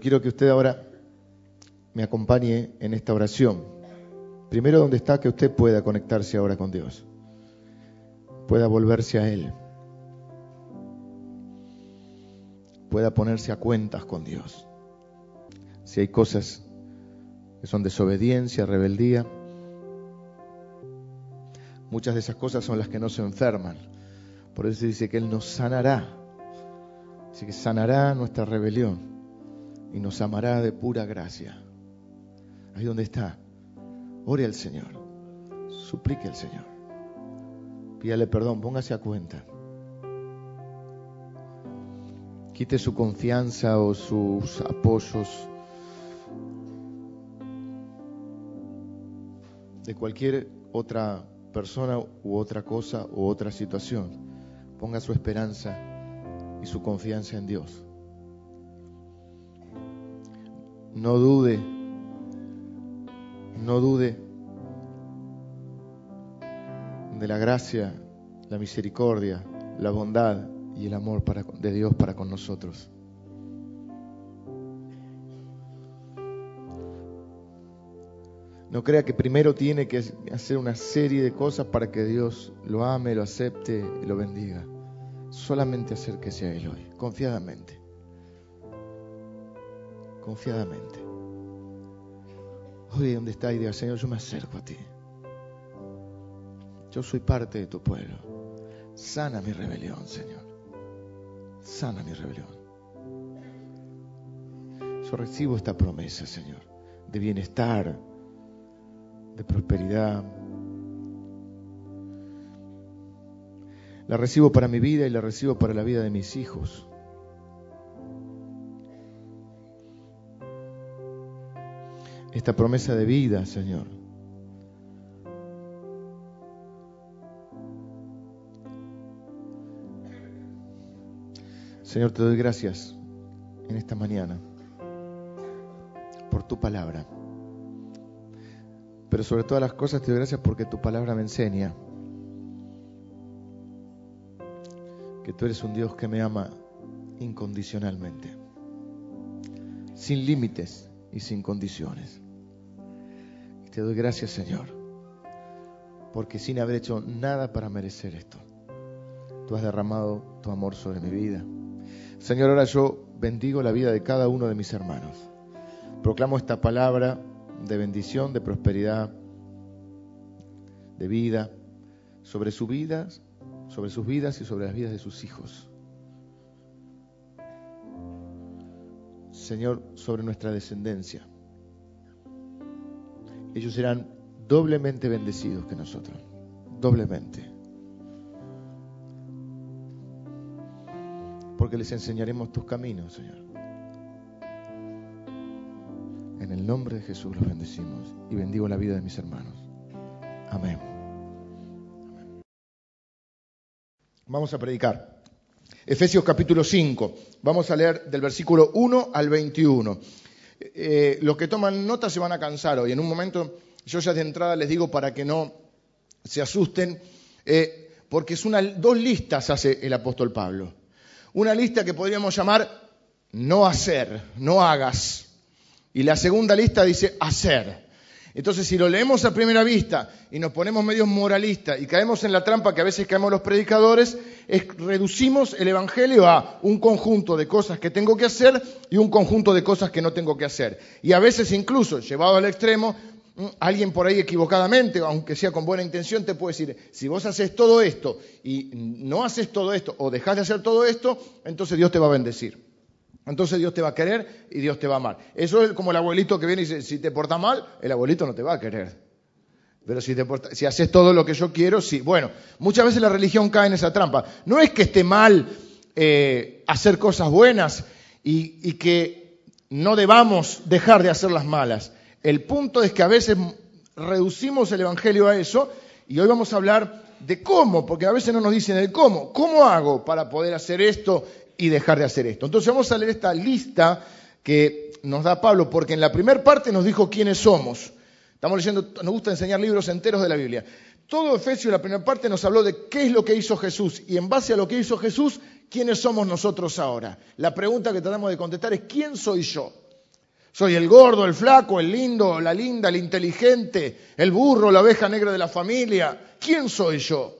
Quiero que usted ahora me acompañe en esta oración. Primero, donde está, que usted pueda conectarse ahora con Dios, pueda volverse a Él, pueda ponerse a cuentas con Dios. Si hay cosas que son desobediencia, rebeldía, muchas de esas cosas son las que no se enferman. Por eso dice que Él nos sanará. Dice que sanará nuestra rebelión y nos amará de pura gracia. Ahí donde está, ore al Señor, suplique al Señor, pídale perdón, póngase a cuenta. Quite su confianza o sus apoyos de cualquier otra persona u otra cosa u otra situación. Ponga su esperanza y su confianza en Dios. No dude, no dude de la gracia, la misericordia, la bondad y el amor de Dios para con nosotros. No crea que primero tiene que hacer una serie de cosas para que Dios lo ame, lo acepte y lo bendiga. Solamente acérquese a Él hoy, confiadamente. Confiadamente. Hoy donde está y diga, Señor, yo me acerco a ti. Yo soy parte de tu pueblo. Sana mi rebelión, Señor. Sana mi rebelión. Yo recibo esta promesa, Señor, de bienestar, de prosperidad. La recibo para mi vida y la recibo para la vida de mis hijos. Esta promesa de vida, Señor. Señor, te doy gracias en esta mañana por tu palabra. Pero sobre todas las cosas te doy gracias porque tu palabra me enseña que tú eres un Dios que me ama incondicionalmente, sin límites y sin condiciones. Y te doy gracias, Señor, porque sin haber hecho nada para merecer esto, tú has derramado tu amor sobre mi vida. Señor, ahora yo bendigo la vida de cada uno de mis hermanos. Proclamo esta palabra de bendición, de prosperidad, de vida, sobre sus vidas, sobre sus vidas y sobre las vidas de sus hijos. Señor, sobre nuestra descendencia. Ellos serán doblemente bendecidos que nosotros, doblemente. Porque les enseñaremos tus caminos, Señor. En el nombre de Jesús los bendecimos y bendigo la vida de mis hermanos. Amén. Vamos a predicar. Efesios capítulo 5. Vamos a leer del versículo 1 al 21. Eh, los que toman nota se van a cansar hoy. En un momento, yo ya de entrada les digo para que no se asusten, eh, porque es una, dos listas hace el apóstol Pablo. Una lista que podríamos llamar no hacer, no hagas. Y la segunda lista dice hacer. Entonces, si lo leemos a primera vista y nos ponemos medios moralistas y caemos en la trampa que a veces caemos los predicadores, es, reducimos el Evangelio a un conjunto de cosas que tengo que hacer y un conjunto de cosas que no tengo que hacer. Y a veces incluso, llevado al extremo, mm, alguien por ahí equivocadamente, aunque sea con buena intención, te puede decir, si vos haces todo esto y no haces todo esto o dejás de hacer todo esto, entonces Dios te va a bendecir. Entonces Dios te va a querer y Dios te va a amar. Eso es como el abuelito que viene y dice, si te portas mal, el abuelito no te va a querer. Pero si, haces todo lo que yo quiero, sí. Bueno, muchas veces la religión cae en esa trampa. No es que esté mal eh, hacer cosas buenas y, y que no debamos dejar de hacer las malas. El punto es que a veces reducimos el Evangelio a eso y hoy vamos a hablar de cómo, porque a veces no nos dicen el cómo. ¿Cómo hago para poder hacer esto y dejar de hacer esto. Entonces vamos a leer esta lista que nos da Pablo, porque en la primera parte nos dijo quiénes somos. Estamos leyendo, nos gusta enseñar libros enteros de la Biblia. Todo Efesios en la primera parte nos habló de qué es lo que hizo Jesús y en base a lo que hizo Jesús, quiénes somos nosotros ahora. La pregunta que tratamos de contestar es ¿quién soy yo? Soy el gordo, el flaco, el lindo, la linda, el inteligente, el burro, la oveja negra de la familia. ¿Quién soy yo?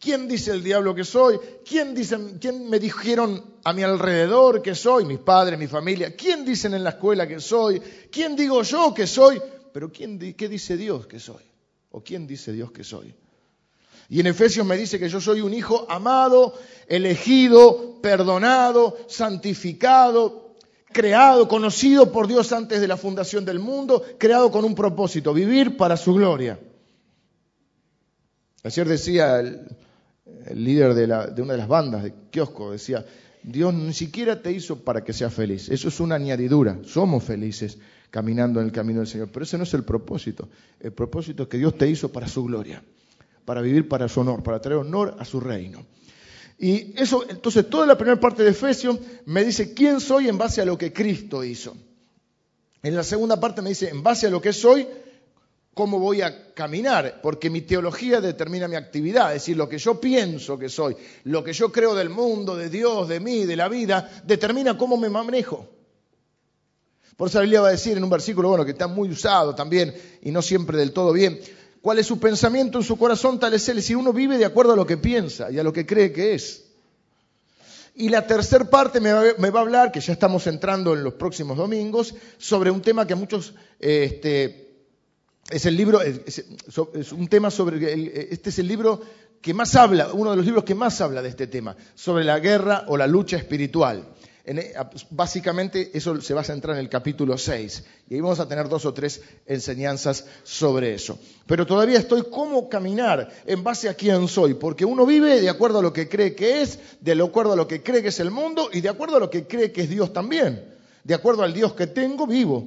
¿Quién dice el diablo que soy? ¿Quién, dice, ¿Quién me dijeron a mi alrededor que soy? Mis padres, mi familia. ¿Quién dicen en la escuela que soy? ¿Quién digo yo que soy? Pero ¿quién, ¿qué dice Dios que soy? ¿O quién dice Dios que soy? Y en Efesios me dice que yo soy un hijo amado, elegido, perdonado, santificado, creado, conocido por Dios antes de la fundación del mundo, creado con un propósito, vivir para su gloria. Ayer decía el, líder de, de, una de las bandas de kiosco, decía, Dios ni siquiera te hizo para que seas feliz, eso es una añadidura, somos felices caminando en el camino del Señor, pero ese no es el propósito, el propósito es que Dios te hizo para su gloria, para vivir para su honor, para traer honor a su reino. Y eso, entonces, toda la primera parte de Efesios me dice quién soy en base a lo que Cristo hizo. En la segunda parte me dice, en base a lo que soy, cómo voy a caminar, porque mi teología determina mi actividad, es decir, lo que yo pienso que soy, lo que yo creo del mundo, de Dios, de mí, de la vida, determina cómo me manejo. Por eso la Biblia va a decir en un versículo, bueno, que está muy usado también y no siempre del todo bien, cuál es su pensamiento en su corazón, tal es él. Decir, uno vive de acuerdo a lo que piensa y a lo que cree que es. Y la tercera parte me va, a hablar, que ya estamos entrando en los próximos domingos, sobre un tema que muchos, este, es el libro, es, un tema sobre, este es el libro que más habla, uno de los libros que más habla de este tema, sobre la guerra o la lucha espiritual. E, básicamente eso se va a centrar en el capítulo 6 y ahí vamos a tener dos o tres enseñanzas sobre eso. Pero todavía estoy cómo caminar en base a quién soy, porque uno vive de acuerdo a lo que cree que es, de acuerdo a lo que cree que es el mundo y de acuerdo a lo que cree que es Dios también. De acuerdo al Dios que tengo, vivo.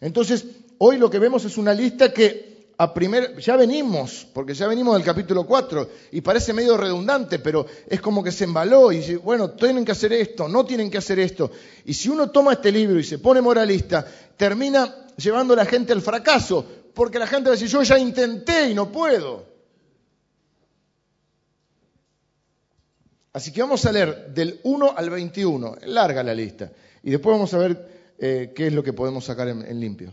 Entonces, hoy lo que vemos es una lista que a primer, ya venimos, porque ya venimos del capítulo 4 y parece medio redundante, pero es como que se embaló y dice, bueno, tienen que hacer esto, no tienen que hacer esto. Y si uno toma este libro y se pone moralista, termina llevando a la gente al fracaso, porque la gente va a decir, yo ya intenté y no puedo. Así que vamos a leer del 1 al 21, larga la lista, y después vamos a ver eh, qué es lo que podemos sacar en limpio.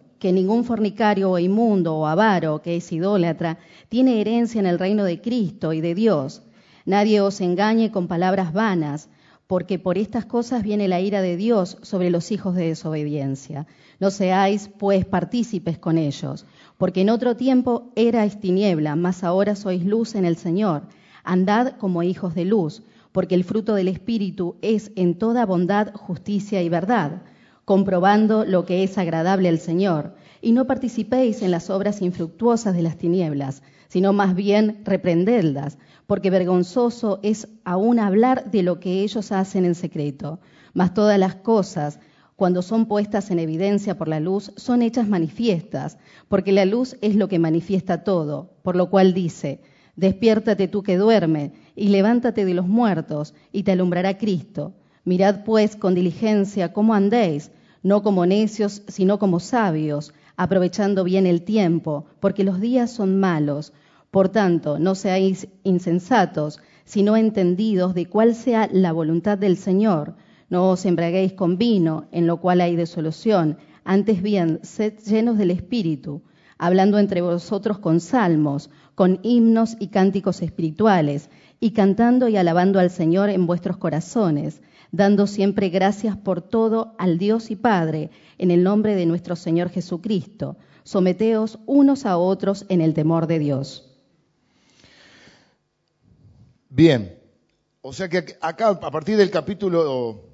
que ningún fornicario o inmundo o avaro que es idólatra tiene herencia en el reino de Cristo y de Dios. Nadie os engañe con palabras vanas, porque por estas cosas viene la ira de Dios sobre los hijos de desobediencia. No seáis, pues, partícipes con ellos, porque en otro tiempo erais tiniebla, mas ahora sois luz en el Señor. Andad como hijos de luz, porque el fruto del Espíritu es en toda bondad, justicia y verdad comprobando lo que es agradable al Señor, y no participéis en las obras infructuosas de las tinieblas, sino más bien reprendedlas, porque vergonzoso es aún hablar de lo que ellos hacen en secreto. Mas todas las cosas, cuando son puestas en evidencia por la luz, son hechas manifiestas, porque la luz es lo que manifiesta todo, por lo cual dice, despiértate tú que duerme, y levántate de los muertos, y te alumbrará Cristo. Mirad pues con diligencia cómo andéis, no como necios, sino como sabios, aprovechando bien el tiempo, porque los días son malos. Por tanto, no seáis insensatos, sino entendidos de cuál sea la voluntad del Señor. No os embraguéis con vino, en lo cual hay desolución, antes bien, sed llenos del Espíritu, hablando entre vosotros con salmos, con himnos y cánticos espirituales, y cantando y alabando al Señor en vuestros corazones dando siempre gracias por todo al Dios y Padre, en el nombre de nuestro Señor Jesucristo. Someteos unos a otros en el temor de Dios. Bien, o sea que acá a partir del capítulo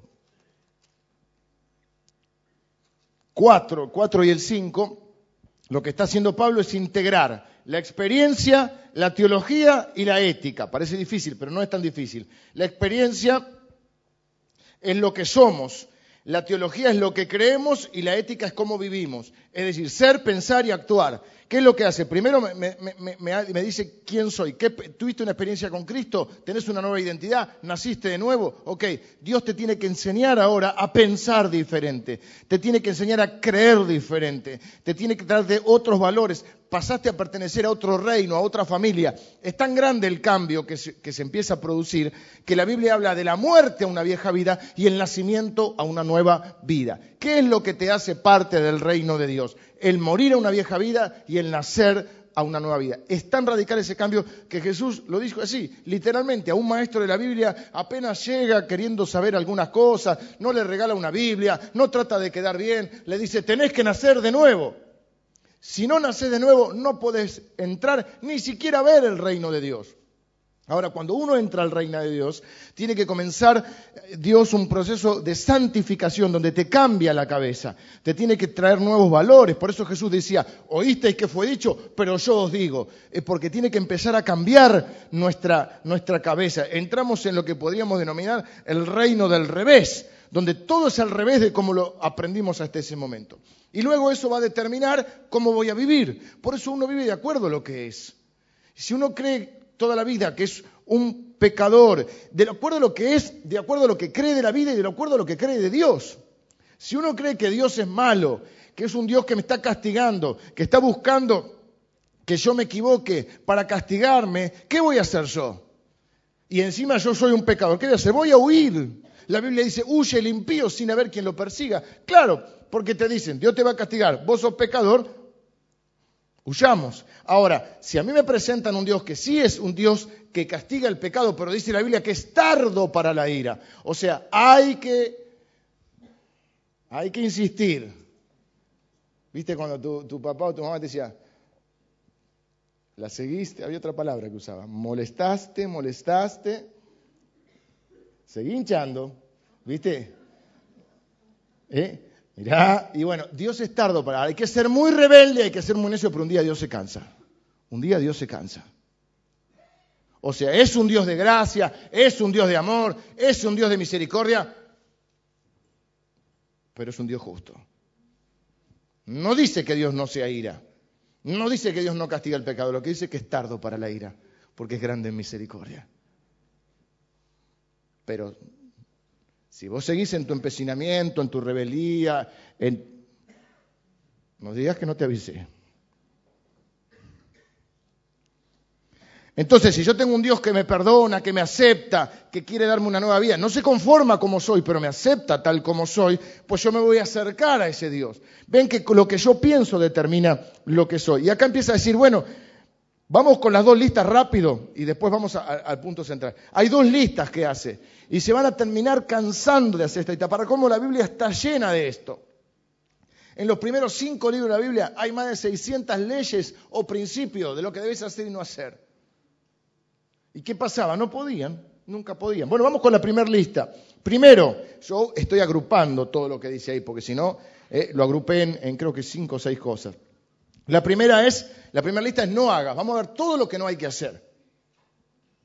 4, 4 y el 5, lo que está haciendo Pablo es integrar la experiencia, la teología y la ética. Parece difícil, pero no es tan difícil. La experiencia es lo que somos. La teología es lo que creemos y la ética es cómo vivimos. Es decir, ser, pensar y actuar. ¿Qué es lo que hace? Primero me, dice quién soy. ¿Qué, ¿Tuviste una experiencia con Cristo? ¿Tenés una nueva identidad? ¿Naciste de nuevo? Ok, Dios te tiene que enseñar ahora a pensar diferente. Te tiene que enseñar a creer diferente. Te tiene que darte otros valores. Pasaste a pertenecer a otro reino, a otra familia. Es tan grande el cambio que se empieza a producir que la Biblia habla de la muerte a una vieja vida y el nacimiento a una nueva vida. ¿Qué es lo que te hace parte del reino de Dios? el morir a una vieja vida y el nacer a una nueva vida. Es tan radical ese cambio que Jesús lo dijo así, literalmente, a un maestro de la Biblia apenas llega queriendo saber algunas cosas, no le regala una Biblia, no trata de quedar bien, le dice, tenés que nacer de nuevo. Si no naces de nuevo, no podés entrar ni siquiera a ver el reino de Dios. Ahora, cuando uno entra al reino de Dios, tiene que comenzar eh, Dios un proceso de santificación donde te cambia la cabeza, te tiene que traer nuevos valores. Por eso Jesús decía, oísteis que fue dicho, pero yo os digo, es porque tiene que empezar a cambiar nuestra, nuestra cabeza. Entramos en lo que podríamos denominar el reino del revés, donde todo es al revés de como lo aprendimos hasta ese momento. Y luego eso va a determinar cómo voy a vivir. Por eso uno vive de acuerdo a lo que es. Si uno cree toda la vida, que es un pecador, de acuerdo a lo que es, de acuerdo a lo que cree de la vida y de acuerdo a lo que cree de Dios. Si uno cree que Dios es malo, que es un Dios que me está castigando, que está buscando que yo me equivoque para castigarme, ¿qué voy a hacer yo? Y encima yo soy un pecador, ¿qué voy a hacer? Voy a huir. La Biblia dice, huye el impío sin haber quien lo persiga. Claro, porque te dicen, Dios te va a castigar, vos sos pecador, huyamos. Ahora, si a mí me presentan un Dios que sí es un Dios que castiga el pecado, pero dice la Biblia que es tardo para la ira, o sea, hay que, hay que insistir. ¿Viste cuando tu, tu papá o tu mamá te decía, la seguiste, había otra palabra que usaba, molestaste, molestaste, seguí hinchando, ¿viste? ¿Eh? Mirá, y bueno, Dios es tardo para. Hay que ser muy rebelde, hay que ser muy necio, pero un día Dios se cansa. Un día Dios se cansa. O sea, es un Dios de gracia, es un Dios de amor, es un Dios de misericordia, pero es un Dios justo. No dice que Dios no sea ira, no dice que Dios no castiga el pecado, lo que dice es que es tardo para la ira, porque es grande en misericordia. Pero si vos seguís en tu empecinamiento, en tu rebeldía, en... no digas que no te avisé. Entonces, si yo tengo un Dios que me perdona, que me acepta, que quiere darme una nueva vida, no se conforma como soy, pero me acepta tal como soy, pues yo me voy a acercar a ese Dios. Ven que lo que yo pienso determina lo que soy. Y acá empieza a decir, bueno, Vamos con las dos listas rápido y después vamos al punto central. Hay dos listas que hace y se van a terminar cansando de hacer esta lista. Para cómo la Biblia está llena de esto. En los primeros cinco libros de la Biblia hay más de 600 leyes o principios de lo que debes hacer y no hacer. ¿Y qué pasaba? No podían, nunca podían. Bueno, vamos con la primera lista. Primero, yo estoy agrupando todo lo que dice ahí, porque si no, eh, lo agrupé en creo que cinco o seis cosas. La primera es, la primera lista es no hagas. Vamos a ver todo lo que no hay que hacer.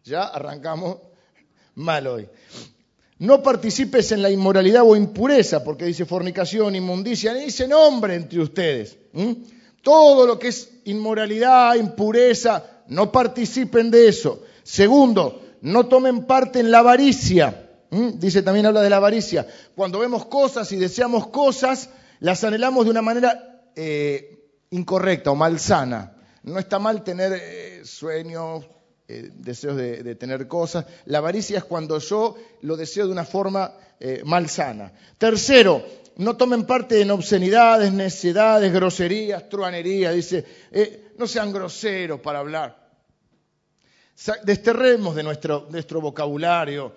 Ya arrancamos mal hoy. No participes en la inmoralidad o impureza, porque dice fornicación, inmundicia, ni dice nombre entre ustedes. Todo lo que es inmoralidad, impureza, no participen de eso. Segundo, no tomen parte en la avaricia. Dice también habla de la avaricia. Cuando vemos cosas y deseamos cosas, las anhelamos de una manera eh, incorrecta o malsana. No está mal tener eh, sueños, eh, deseos de, tener cosas. La avaricia es cuando yo lo deseo de una forma eh, malsana. Tercero, no tomen parte en obscenidades, necedades, groserías, truanerías. Dice, no sean groseros para hablar. Desterremos de nuestro vocabulario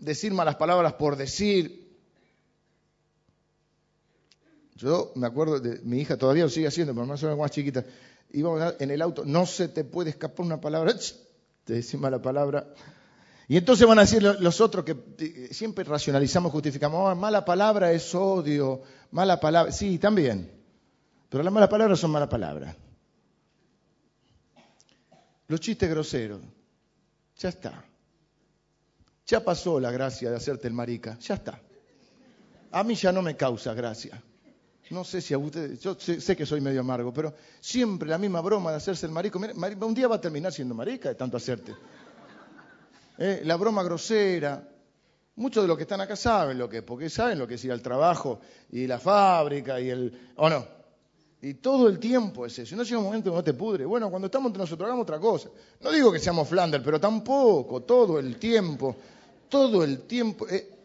decir malas palabras por decir, yo me acuerdo de mi hija, todavía lo sigue haciendo, pero más o menos más chiquita. Íbamos en el auto, no se te puede escapar una palabra, te decimos la palabra. Y entonces van a decir los otros que siempre racionalizamos, justificamos, ah, mala palabra es odio, mala palabra, sí, también. Pero las malas palabras son malas palabras. Los chistes groseros, ya está. Ya pasó la gracia de hacerte el marica, ya está. A mí ya no me causa gracia. No sé si a ustedes, yo sé, que soy medio amargo, pero siempre la misma broma de hacerse el marico. un día va a terminar siendo marica de tanto hacerte. Eh, la broma grosera. Muchos de los que están acá saben lo que es, porque saben lo que es ir al trabajo y la fábrica y el. ¿O no? Y todo el tiempo es eso. No llega un momento que no te pudre. Bueno, cuando estamos entre nosotros hagamos otra cosa. No digo que seamos Flanders, pero tampoco, todo el tiempo, todo el tiempo. Eh,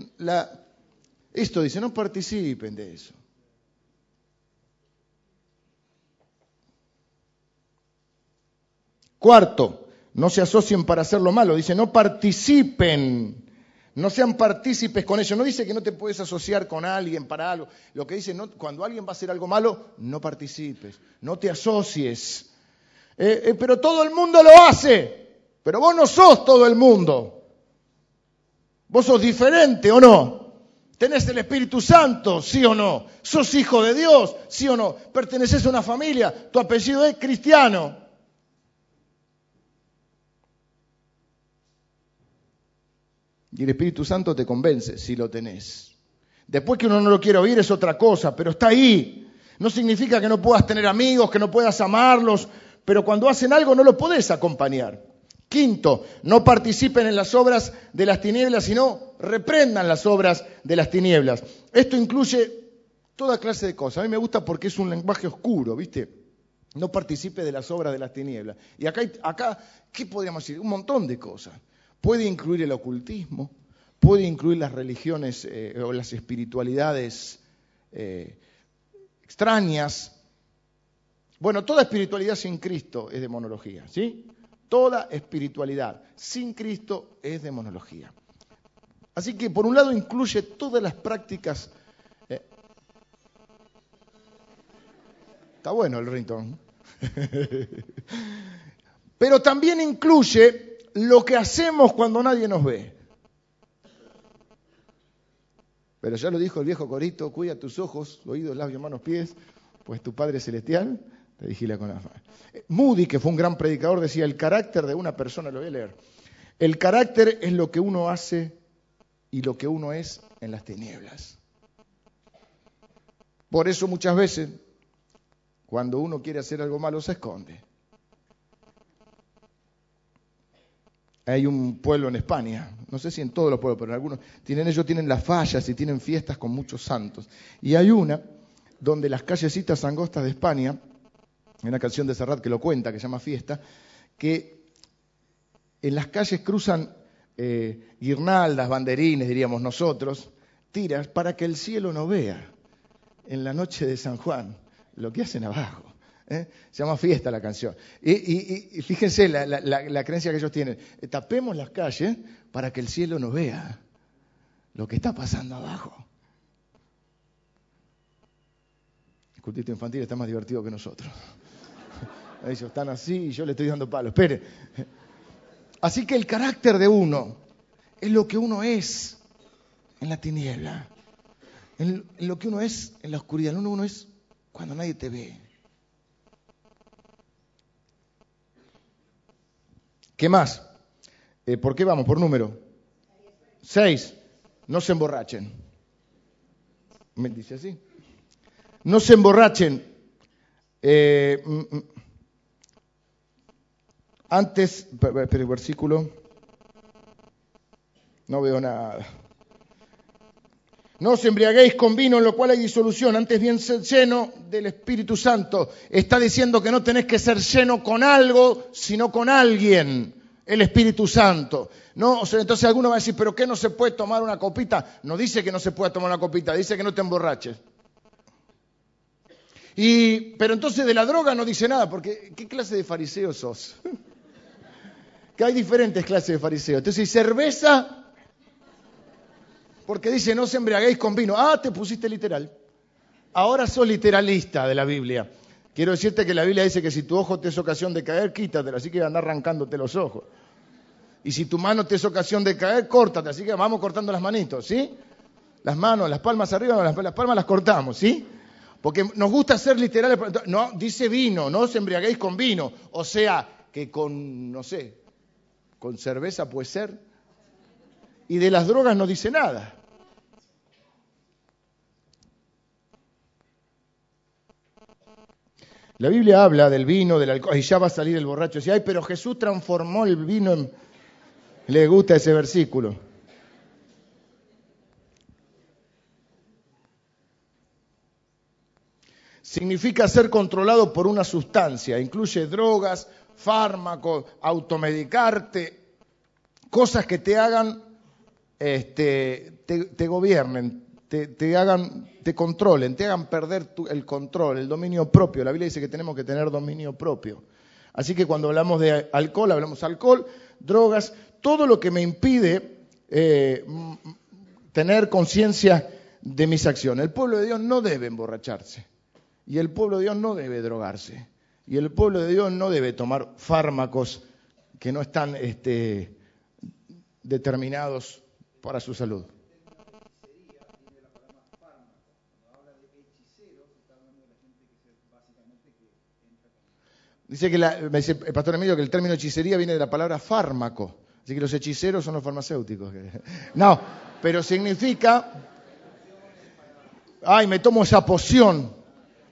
esto dice, no participen de eso. Cuarto, no se asocien para hacer lo malo. Dice, no participen. No sean partícipes con ellos. No dice que no te puedes asociar con alguien para algo. Lo que dice, no, cuando alguien va a hacer algo malo, no participes, no te asocies. Eh, eh, pero todo el mundo lo hace. Pero vos no sos todo el mundo. Vos sos diferente o no. ¿Tenés el Espíritu Santo? ¿Sí o no? ¿Sos hijo de Dios? ¿Sí o no? ¿Perteneces a una familia? ¿Tu apellido es cristiano? Y el Espíritu Santo te convence si lo tenés. Después que uno no lo quiere oír es otra cosa, pero está ahí. No significa que no puedas tener amigos, que no puedas amarlos, pero cuando hacen algo no lo podés acompañar. Quinto, no participen en las obras de las tinieblas, sino reprendan las obras de las tinieblas. Esto incluye toda clase de cosas. A mí me gusta porque es un lenguaje oscuro, ¿viste? No participe de las obras de las tinieblas. Y acá, acá ¿qué podríamos decir? Un montón de cosas. Puede incluir el ocultismo, puede incluir las religiones eh, o las espiritualidades eh, extrañas. Bueno, toda espiritualidad sin Cristo es demonología, ¿sí? Toda espiritualidad sin Cristo es demonología. Así que por un lado incluye todas las prácticas. Eh, está bueno el ringtone. Pero también incluye lo que hacemos cuando nadie nos ve. Pero ya lo dijo el viejo Corito, cuida tus ojos, oídos, labios, manos, pies, pues tu Padre Celestial te vigila con la mano. Moody, que fue un gran predicador, decía, el carácter de una persona, lo voy a leer, el carácter es lo que uno hace y lo que uno es en las tinieblas. Por eso muchas veces, cuando uno quiere hacer algo malo, se esconde. Hay un pueblo en España, no sé si en todos los pueblos, pero en algunos, tienen, ellos tienen las fallas y tienen fiestas con muchos santos. Y hay una donde las callecitas angostas de España, hay una canción de Serrat que lo cuenta, que se llama Fiesta, que en las calles cruzan eh, guirnaldas, banderines, diríamos nosotros, tiras para que el cielo no vea en la noche de San Juan lo que hacen abajo. ¿Eh? Se llama Fiesta la canción. Y, fíjense la, creencia que ellos tienen. Eh, tapemos las calles para que el cielo no vea lo que está pasando abajo. El cultito infantil está más divertido que nosotros. Ellos están así y yo le estoy dando palo. Espere. Así que el carácter de uno es lo que uno es en la tiniebla. En lo que uno es en la oscuridad. Uno, uno es cuando nadie te ve. ¿Qué más? Eh, ¿Por qué vamos? Por número. Seis. No se emborrachen. ¿Me dice así? No se emborrachen. Eh, mm, mm. antes, pero el versículo. No veo nada. No os embriaguéis con vino en lo cual hay disolución, antes bien ser lleno del Espíritu Santo. Está diciendo que no tenés que ser lleno con algo, sino con alguien, el Espíritu Santo. No, entonces alguno va a decir, ¿pero qué no se puede tomar una copita? No dice que no se puede tomar una copita, dice que no te emborraches. Y, pero entonces de la droga no dice nada, porque ¿qué clase de fariseo sos? que hay diferentes clases de fariseos. Entonces, cerveza porque dice, no se embriaguéis con vino. Ah, te pusiste literal. Ahora sos literalista de la Biblia. Quiero decirte que la Biblia dice que si tu ojo te es ocasión de caer, quítatelo, así que anda arrancándote los ojos. Y si tu mano te es ocasión de caer, córtate, así que vamos cortando las manitos, ¿sí? Las manos, las palmas arriba, las, las palmas las cortamos, ¿sí? Porque nos gusta ser literales. No, dice vino, no os embriaguéis con vino. O sea, que con, no sé, con cerveza puede ser y de las drogas no dice nada. La Biblia habla del vino, del alcohol, y ya va a salir el borracho. Dice, ay, pero Jesús transformó el vino en... Le gusta ese versículo. Significa ser controlado por una sustancia. Incluye drogas, fármacos, automedicarte, cosas que te hagan, este, te, gobiernen, te, hagan, te controlen, te hagan perder el control, el dominio propio. La Biblia dice que tenemos que tener dominio propio. Así que cuando hablamos de alcohol, hablamos alcohol, drogas, todo lo que me impide eh, tener conciencia de mis acciones. El pueblo de Dios no debe emborracharse y el pueblo de Dios no debe drogarse y el pueblo de Dios no debe tomar fármacos que no están este, determinados para su salud. Dice que la, me dice el pastor Emilio que el término hechicería viene de la palabra fármaco. Así que los hechiceros son los farmacéuticos. No, pero significa, ay, me tomo esa poción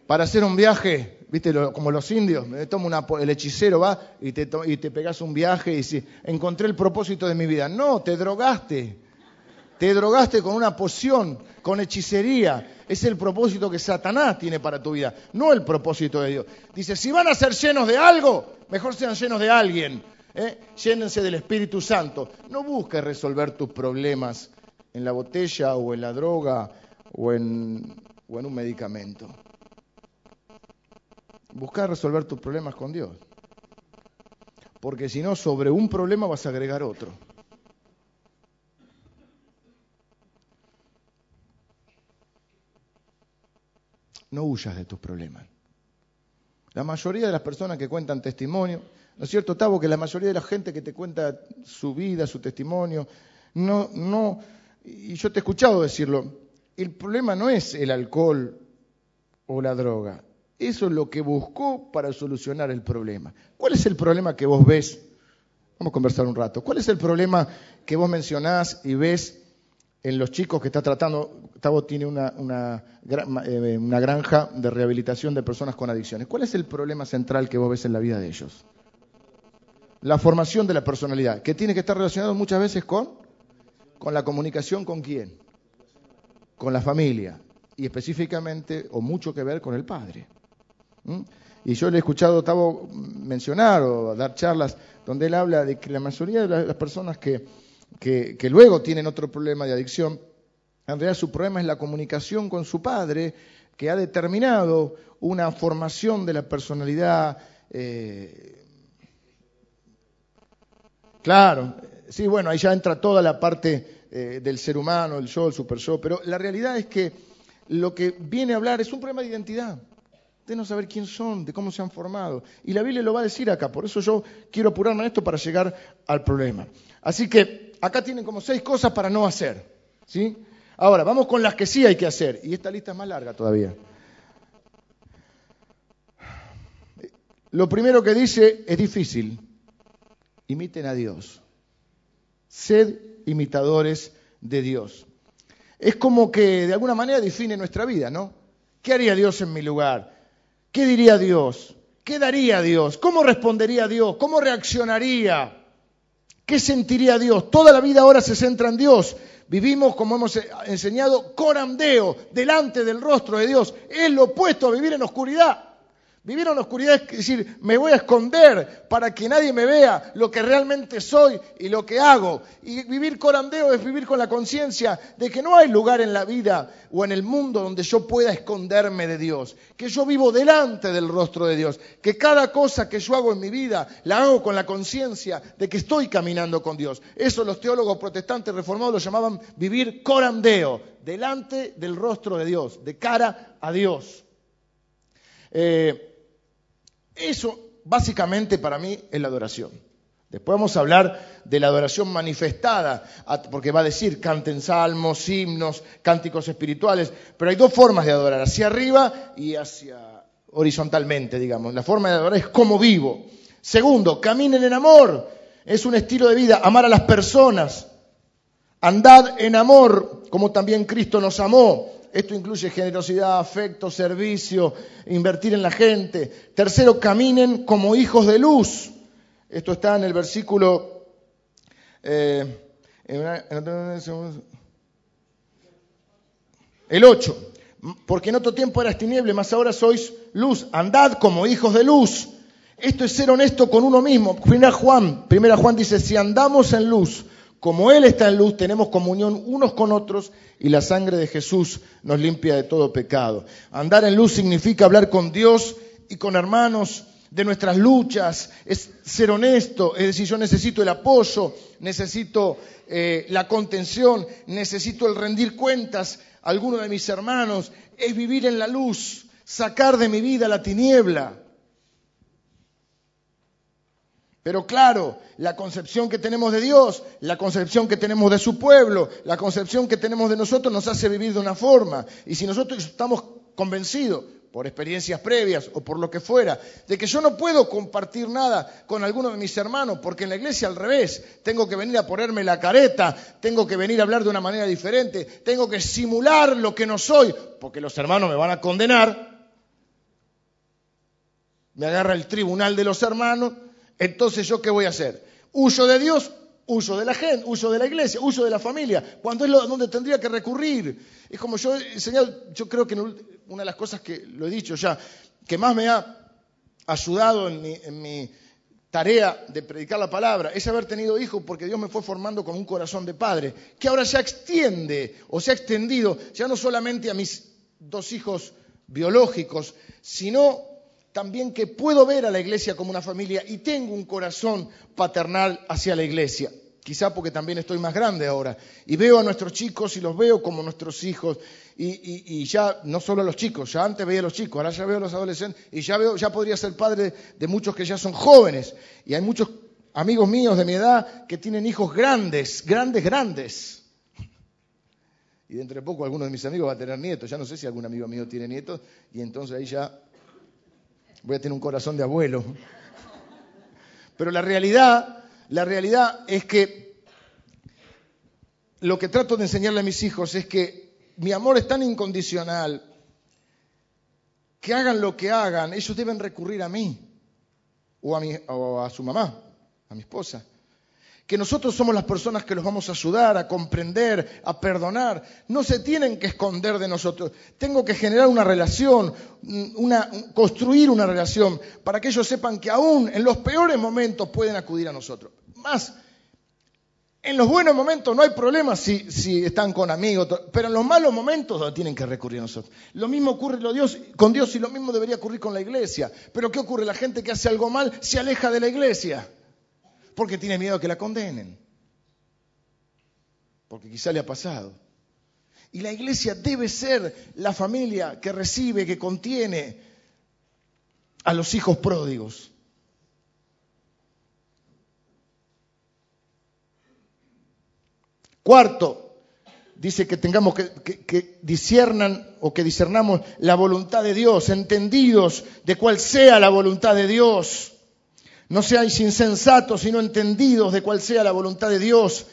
para hacer un viaje ¿Viste? como los indios, me tomo una, el hechicero va y te, y te pegas un viaje y dices, encontré el propósito de mi vida. No, te drogaste. Te drogaste con una poción, con hechicería. Es el propósito que Satanás tiene para tu vida, no el propósito de Dios. Dice, si van a ser llenos de algo, mejor sean llenos de alguien. ¿eh? Llénense del Espíritu Santo. No busques resolver tus problemas en la botella o en la droga o en, o en un medicamento. Buscar resolver tus problemas con Dios. Porque si no, sobre un problema vas a agregar otro. No huyas de tus problemas. La mayoría de las personas que cuentan testimonio, ¿no es cierto, Tavo? Que la mayoría de la gente que te cuenta su vida, su testimonio, no, no, y yo te he escuchado decirlo, el problema no es el alcohol o la droga, eso es lo que buscó para solucionar el problema. ¿Cuál es el problema que vos ves? Vamos a conversar un rato. ¿Cuál es el problema que vos mencionás y ves en los chicos que está tratando? Tavo tiene eh, una granja de rehabilitación de personas con adicciones. ¿Cuál es el problema central que vos ves en la vida de ellos? La formación de la personalidad, que tiene que estar relacionado muchas veces con, con la comunicación con quién, con la familia y específicamente o mucho que ver con el padre. ¿Mm? Y yo le he escuchado a Tavo mencionar o dar charlas donde él habla de que la mayoría de las personas que, que, luego tienen otro problema de adicción, en realidad su problema es la comunicación con su padre, que ha determinado una formación de la personalidad. Eh, claro, sí, bueno, ahí ya entra toda la parte eh, del ser humano, el yo, el super yo, pero la realidad es que lo que viene a hablar es un problema de identidad de no saber quién son, de cómo se han formado. Y la Biblia lo va a decir acá, por eso yo quiero apurarme en esto para llegar al problema. Así que acá tienen como seis cosas para no hacer. ¿sí? Ahora, vamos con las que sí hay que hacer. Y esta lista es más larga todavía. Lo primero que dice es difícil. Imiten a Dios. Sed imitadores de Dios. Es como que de alguna manera define nuestra vida, ¿no? ¿Qué haría Dios en mi lugar? ¿Qué diría Dios? ¿Qué daría Dios? ¿Cómo respondería Dios? ¿Cómo reaccionaría? ¿Qué sentiría Dios? Toda la vida ahora se centra en Dios. Vivimos, como hemos enseñado, corandeo, delante del rostro de Dios. Es lo opuesto a vivir en oscuridad. Vivir en la oscuridad es decir, me voy a esconder para que nadie me vea lo que realmente soy y lo que hago. Y vivir corandeo es vivir con la conciencia de que no hay lugar en la vida o en el mundo donde yo pueda esconderme de Dios. Que yo vivo delante del rostro de Dios. Que cada cosa que yo hago en mi vida la hago con la conciencia de que estoy caminando con Dios. Eso los teólogos protestantes reformados lo llamaban vivir corandeo, delante del rostro de Dios, de cara a Dios. Eh, eso básicamente para mí es la adoración. Después vamos a hablar de la adoración manifestada, porque va a decir canten salmos, himnos, cánticos espirituales, pero hay dos formas de adorar, hacia arriba y hacia horizontalmente, digamos. La forma de adorar es como vivo. Segundo, caminen en amor. Es un estilo de vida, amar a las personas, Andad en amor, como también Cristo nos amó. Esto incluye generosidad, afecto, servicio, invertir en la gente. Tercero, caminen como hijos de luz. Esto está en el versículo... Eh, el 8. Porque en otro tiempo eras tiniebla, más ahora sois luz. Andad como hijos de luz. Esto es ser honesto con uno mismo. Primera Juan, primera Juan dice, si andamos en luz, como Él está en luz, tenemos comunión unos con otros y la sangre de Jesús nos limpia de todo pecado. Andar en luz significa hablar con Dios y con hermanos de nuestras luchas, es ser honesto, es decir, yo necesito el apoyo, necesito eh, la contención, necesito el rendir cuentas a alguno de mis hermanos, es vivir en la luz, sacar de mi vida la tiniebla. Pero claro, la concepción que tenemos de Dios, la concepción que tenemos de su pueblo, la concepción que tenemos de nosotros nos hace vivir de una forma. Y si nosotros estamos convencidos, por experiencias previas o por lo que fuera, de que yo no puedo compartir nada con alguno de mis hermanos, porque en la iglesia al revés, tengo que venir a ponerme la careta, tengo que venir a hablar de una manera diferente, tengo que simular lo que no soy, porque los hermanos me van a condenar, me agarra el tribunal de los hermanos, entonces, ¿yo qué voy a hacer? Huyo de Dios, huyo de la gente, huyo de la iglesia, huyo de la familia, cuando es donde tendría que recurrir. Es como yo he enseñado, yo creo que una de las cosas que lo he dicho ya, que más me ha ayudado en mi, en mi tarea de predicar la palabra es haber tenido hijos porque Dios me fue formando con un corazón de padre, que ahora ya extiende o se ha extendido ya no solamente a mis dos hijos biológicos, sino también que puedo ver a la iglesia como una familia y tengo un corazón paternal hacia la iglesia. Quizá porque también estoy más grande ahora. Y veo a nuestros chicos y los veo como nuestros hijos. Y, ya, no solo a los chicos, ya antes veía a los chicos, ahora ya veo a los adolescentes y ya, veo, ya podría ser padre de muchos que ya son jóvenes. Y hay muchos amigos míos de mi edad que tienen hijos grandes, grandes, grandes. Y dentro de poco alguno de mis amigos va a tener nietos. Ya no sé si algún amigo mío tiene nietos. Y entonces ahí ya voy a tener un corazón de abuelo. Pero la realidad, la realidad es que lo que trato de enseñarle a mis hijos es que mi amor es tan incondicional que hagan lo que hagan, ellos deben recurrir a mí o a, mi, o a su mamá, a mi esposa que nosotros somos las personas que los vamos a ayudar a comprender, a perdonar. No se tienen que esconder de nosotros. Tengo que generar una relación, una, construir una relación para que ellos sepan que aún en los peores momentos pueden acudir a nosotros. Más, en los buenos momentos no hay problema si, si están con amigos, pero en los malos momentos tienen que recurrir a nosotros. Lo mismo ocurre con Dios y lo mismo debería ocurrir con la iglesia. Pero ¿qué ocurre? La gente que hace algo mal se aleja de la iglesia porque tiene miedo a que la condenen. Porque quizá le ha pasado. Y la iglesia debe ser la familia que recibe, que contiene a los hijos pródigos. Cuarto, dice que tengamos que, que, discernan o que discernamos la voluntad de Dios, entendidos de cuál sea la voluntad de Dios. No seáis insensatos, sino entendidos de cuál sea la voluntad de Dios.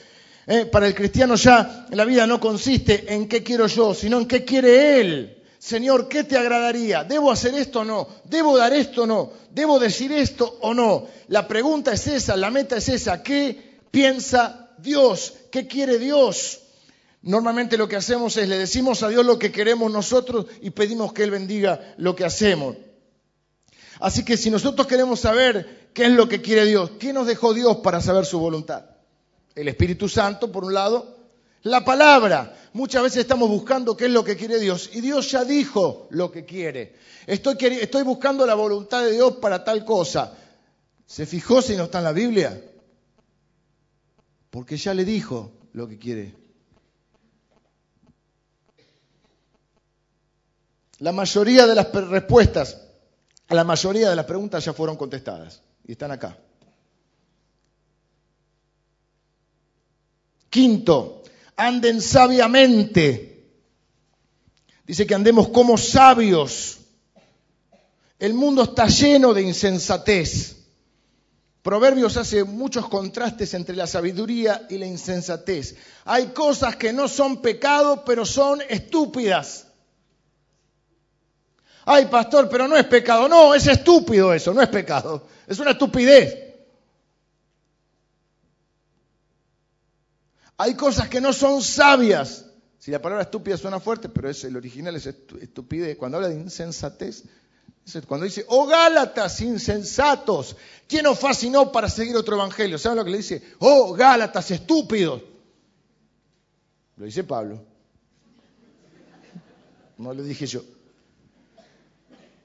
Eh, para el cristiano ya la vida no consiste en qué quiero yo, sino en qué quiere Él. Señor, ¿qué te agradaría? ¿Debo hacer esto o no? ¿Debo dar esto o no? ¿Debo decir esto o no? La pregunta es esa, la meta es esa. ¿Qué piensa Dios? ¿Qué quiere Dios? Normalmente lo que hacemos es le decimos a Dios lo que queremos nosotros y pedimos que Él bendiga lo que hacemos. Así que si nosotros queremos saber qué es lo que quiere Dios, ¿qué nos dejó Dios para saber su voluntad? El Espíritu Santo, por un lado, la palabra. Muchas veces estamos buscando qué es lo que quiere Dios y Dios ya dijo lo que quiere. Estoy, estoy buscando la voluntad de Dios para tal cosa. ¿Se fijó si no está en la Biblia? Porque ya le dijo lo que quiere. La mayoría de las respuestas la mayoría de las preguntas ya fueron contestadas y están acá. Quinto, anden sabiamente. Dice que andemos como sabios. El mundo está lleno de insensatez. Proverbios hace muchos contrastes entre la sabiduría y la insensatez. Hay cosas que no son pecado, pero son estúpidas. Ay, pastor, pero no es pecado. No, es estúpido eso, no es pecado. Es una estupidez. Hay cosas que no son sabias. Si la palabra estúpida suena fuerte, pero es, el original es estupidez. Cuando habla de insensatez, cuando dice, oh Gálatas insensatos, ¿quién os fascinó para seguir otro evangelio? ¿Saben lo que le dice? Oh Gálatas estúpidos. Lo dice Pablo. No lo dije yo.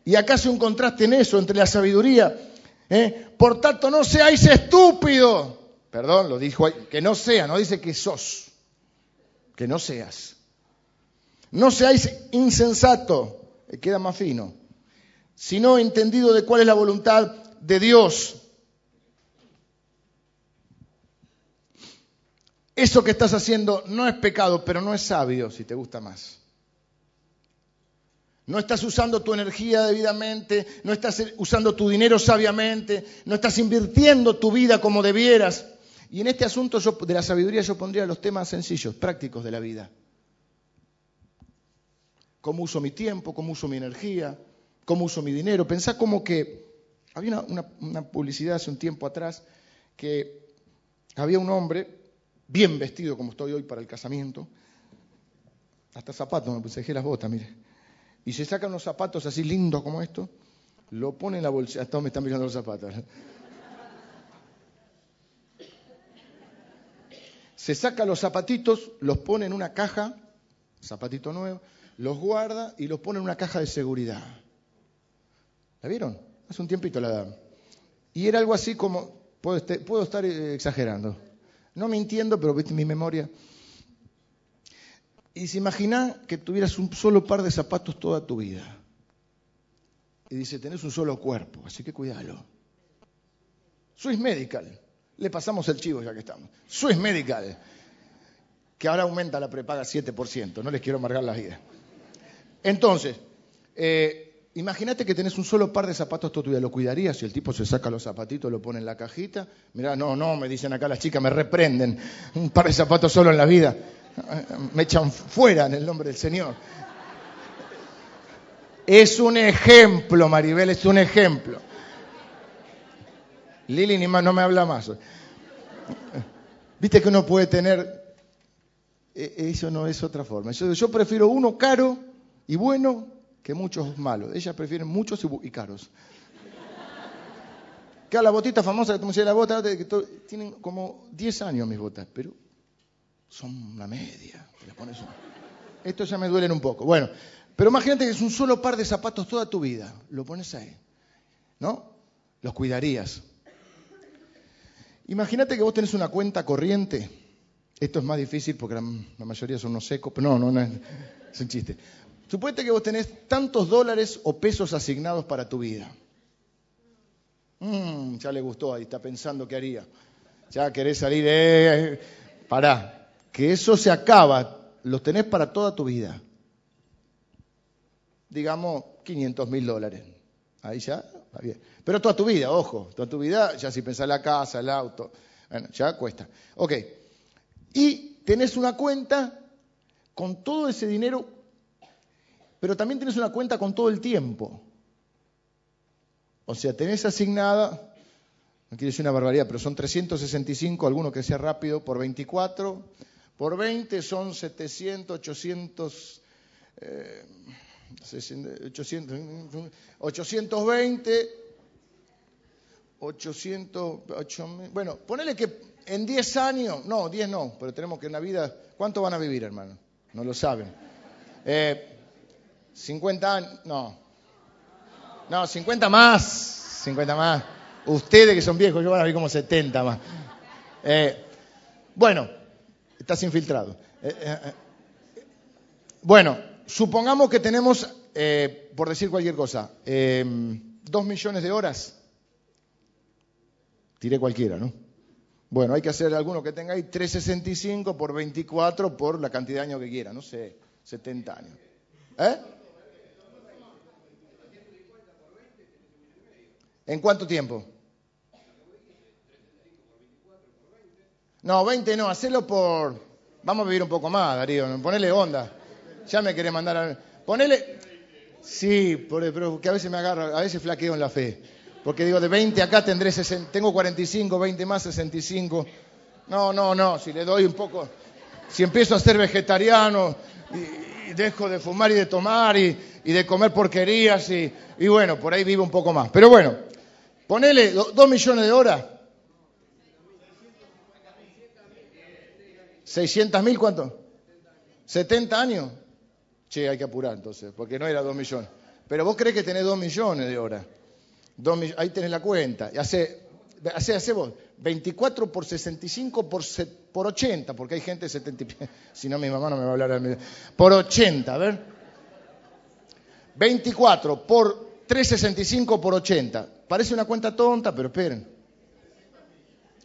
Y acá hace un contraste en eso, entre la sabiduría. ¿eh? Por tanto, no seáis estúpidos. Perdón, lo dijo ahí. Que no sea, no dice que sos. Que no seas. No seáis insensato. Queda más fino sino entendido de cuál es la voluntad de Dios. Eso que estás haciendo no es pecado, pero no es sabio, si te gusta más. No estás usando tu energía debidamente, no estás usando tu dinero sabiamente, no estás invirtiendo tu vida como debieras. Y en este asunto de la sabiduría yo pondría los temas sencillos, prácticos de la vida. ¿Cómo uso mi tiempo? ¿Cómo uso mi energía? cómo uso mi dinero. Pensá como que había una, publicidad hace un tiempo atrás que había un hombre bien vestido como estoy hoy para el casamiento, hasta zapatos me puse, dejé las botas, mire, y se saca unos zapatos así lindos como estos, lo pone en la bolsa, hasta me están mirando los zapatos. Se saca los zapatitos, los pone en una caja, zapatito nuevo, los guarda y los pone en una caja de seguridad. ¿La vieron? Hace un tiempito la daba. Y era algo así como, puedo, este, estar eh, exagerando, no mintiendo, pero viste mi memoria. Y se imagina que tuvieras un solo par de zapatos toda tu vida. Y dice, tenés un solo cuerpo, así que cuídalo. Swiss Medical. Le pasamos el chivo ya que estamos. Swiss Medical. Que ahora aumenta la prepaga 7%. No les quiero amargar la vida. Entonces, eh, Imagínate que tenés un solo par de zapatos toda tu vida, ¿lo cuidarías? Si el tipo se saca los zapatitos, lo pone en la cajita. Mirá, no, no, me dicen acá las chicas, me reprenden. Un par de zapatos solo en la vida. Me echan fuera en el nombre del Señor. Es un ejemplo, Maribel, es un ejemplo. Lili ni más no me habla más. Viste que uno puede tener. E, eso no es otra forma. Yo prefiero uno caro y bueno que muchos malos. Ellas prefieren muchos y caros. Que la botita famosa que tú la bota, tienen como 10 años mis botas, pero son la media. Esto ya me duelen un poco. Bueno, pero imagínate que es un solo par de zapatos toda tu vida. Lo pones ahí. ¿No? Los cuidarías. Imagínate que vos tenés una cuenta corriente. Esto es más difícil porque la, mayoría son unos secos, pero no, no, no es, es un chiste. Suponete que vos tenés tantos dólares o pesos asignados para tu vida. Mm, ya le gustó ahí, está pensando qué haría. Ya querés salir, eh, pará, que eso se acaba, los tenés para toda tu vida. Digamos 500 mil dólares. Ahí ya, está bien. Pero toda tu vida, ojo, toda tu vida, ya si pensás la casa, el auto, bueno, ya cuesta. Ok. Y tenés una cuenta con todo ese dinero pero también tienes una cuenta con todo el tiempo. O sea, tenés asignada, no quiero decir una barbaridad, pero son 365, alguno que sea rápido, por 24, por 20 son 700, 800, 800 820, 800, bueno, ponele que en 10 años, no, 10 no, pero tenemos que en la vida, ¿cuánto van a vivir, hermano? No lo saben. Eh, 50 años, no. No, 50 más, 50 más. Ustedes que son viejos, yo van a ver como 70 más. Eh, bueno, estás infiltrado. Eh, eh, bueno, supongamos que tenemos, por decir cualquier cosa, dos millones de horas. Tiré cualquiera, ¿no? Bueno, hay que hacer alguno que tenga ahí 365 por 24 por la cantidad de años que quiera, no sé, 70 años. ¿Eh? ¿En cuánto tiempo? No, 20 no, hacelo por... Vamos a vivir un poco más, Darío, ponele onda. Ya me querés mandar a... Ponele... Sí, pero que a veces me agarra, a veces flaqueo en la fe. Porque digo, de 20 acá tendré 60, tengo 45, 20 más, 65. No, no, no, si le doy un poco, si empiezo a ser vegetariano y, dejo de fumar y de tomar y, de comer porquerías y, bueno, por ahí vivo un poco más. Pero bueno, ponele dos millones de horas. ¿600 mil cuánto? ¿70 años? Che, hay que apurar entonces, porque no era dos millones. Pero vos crees que tenés dos millones de horas. ahí tenés la cuenta. Y hace, hace, hace vos. 24 por 65 por, por 80, porque hay gente de 70, si no mi mamá no me va a hablar a mí. Por 80, a ver. 24 por 365 por 80. Parece una cuenta tonta, pero esperen.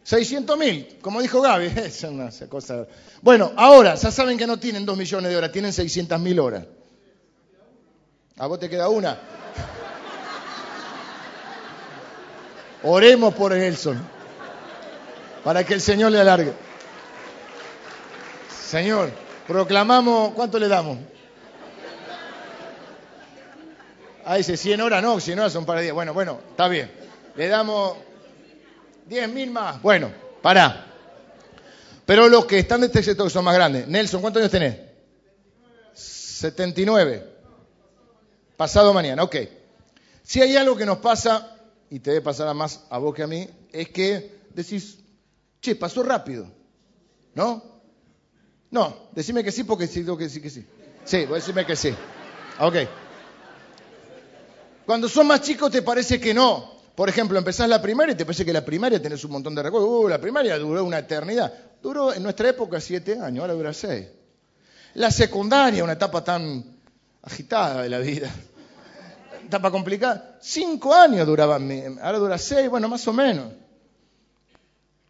600 mil, como dijo Gaby, es una cosa. Bueno, ahora, ya saben que no tienen 2 millones de horas, tienen 600 mil horas. A vos te queda una. Oremos por Nelson para que el Señor le alargue. Señor, proclamamos, ¿cuánto le damos? Ah, dice 100 horas, no, 100 horas son para 10. Bueno, bueno, está bien. Le damos 10 mil más. Bueno, pará. Pero los que están de este sector son más grandes. Nelson, ¿cuántos años tenés? 79. Pasado mañana, ok. Si hay algo que nos pasa, y te debe pasar más a vos que a mí, es que decís, Che, pasó rápido. ¿No? No, decime que sí porque sí, tengo que decir que sí. Sí, voy a decirme que sí. Ok. Cuando son más chicos te parece que no. Por ejemplo, empezás la primaria y te parece que la primaria tenés un montón de recuerdos. Uh, la primaria duró una eternidad. Duró en nuestra época siete años, ahora dura seis. La secundaria, una etapa tan agitada de la vida. Etapa complicada. Cinco años duraban, ahora dura seis, bueno, más o menos.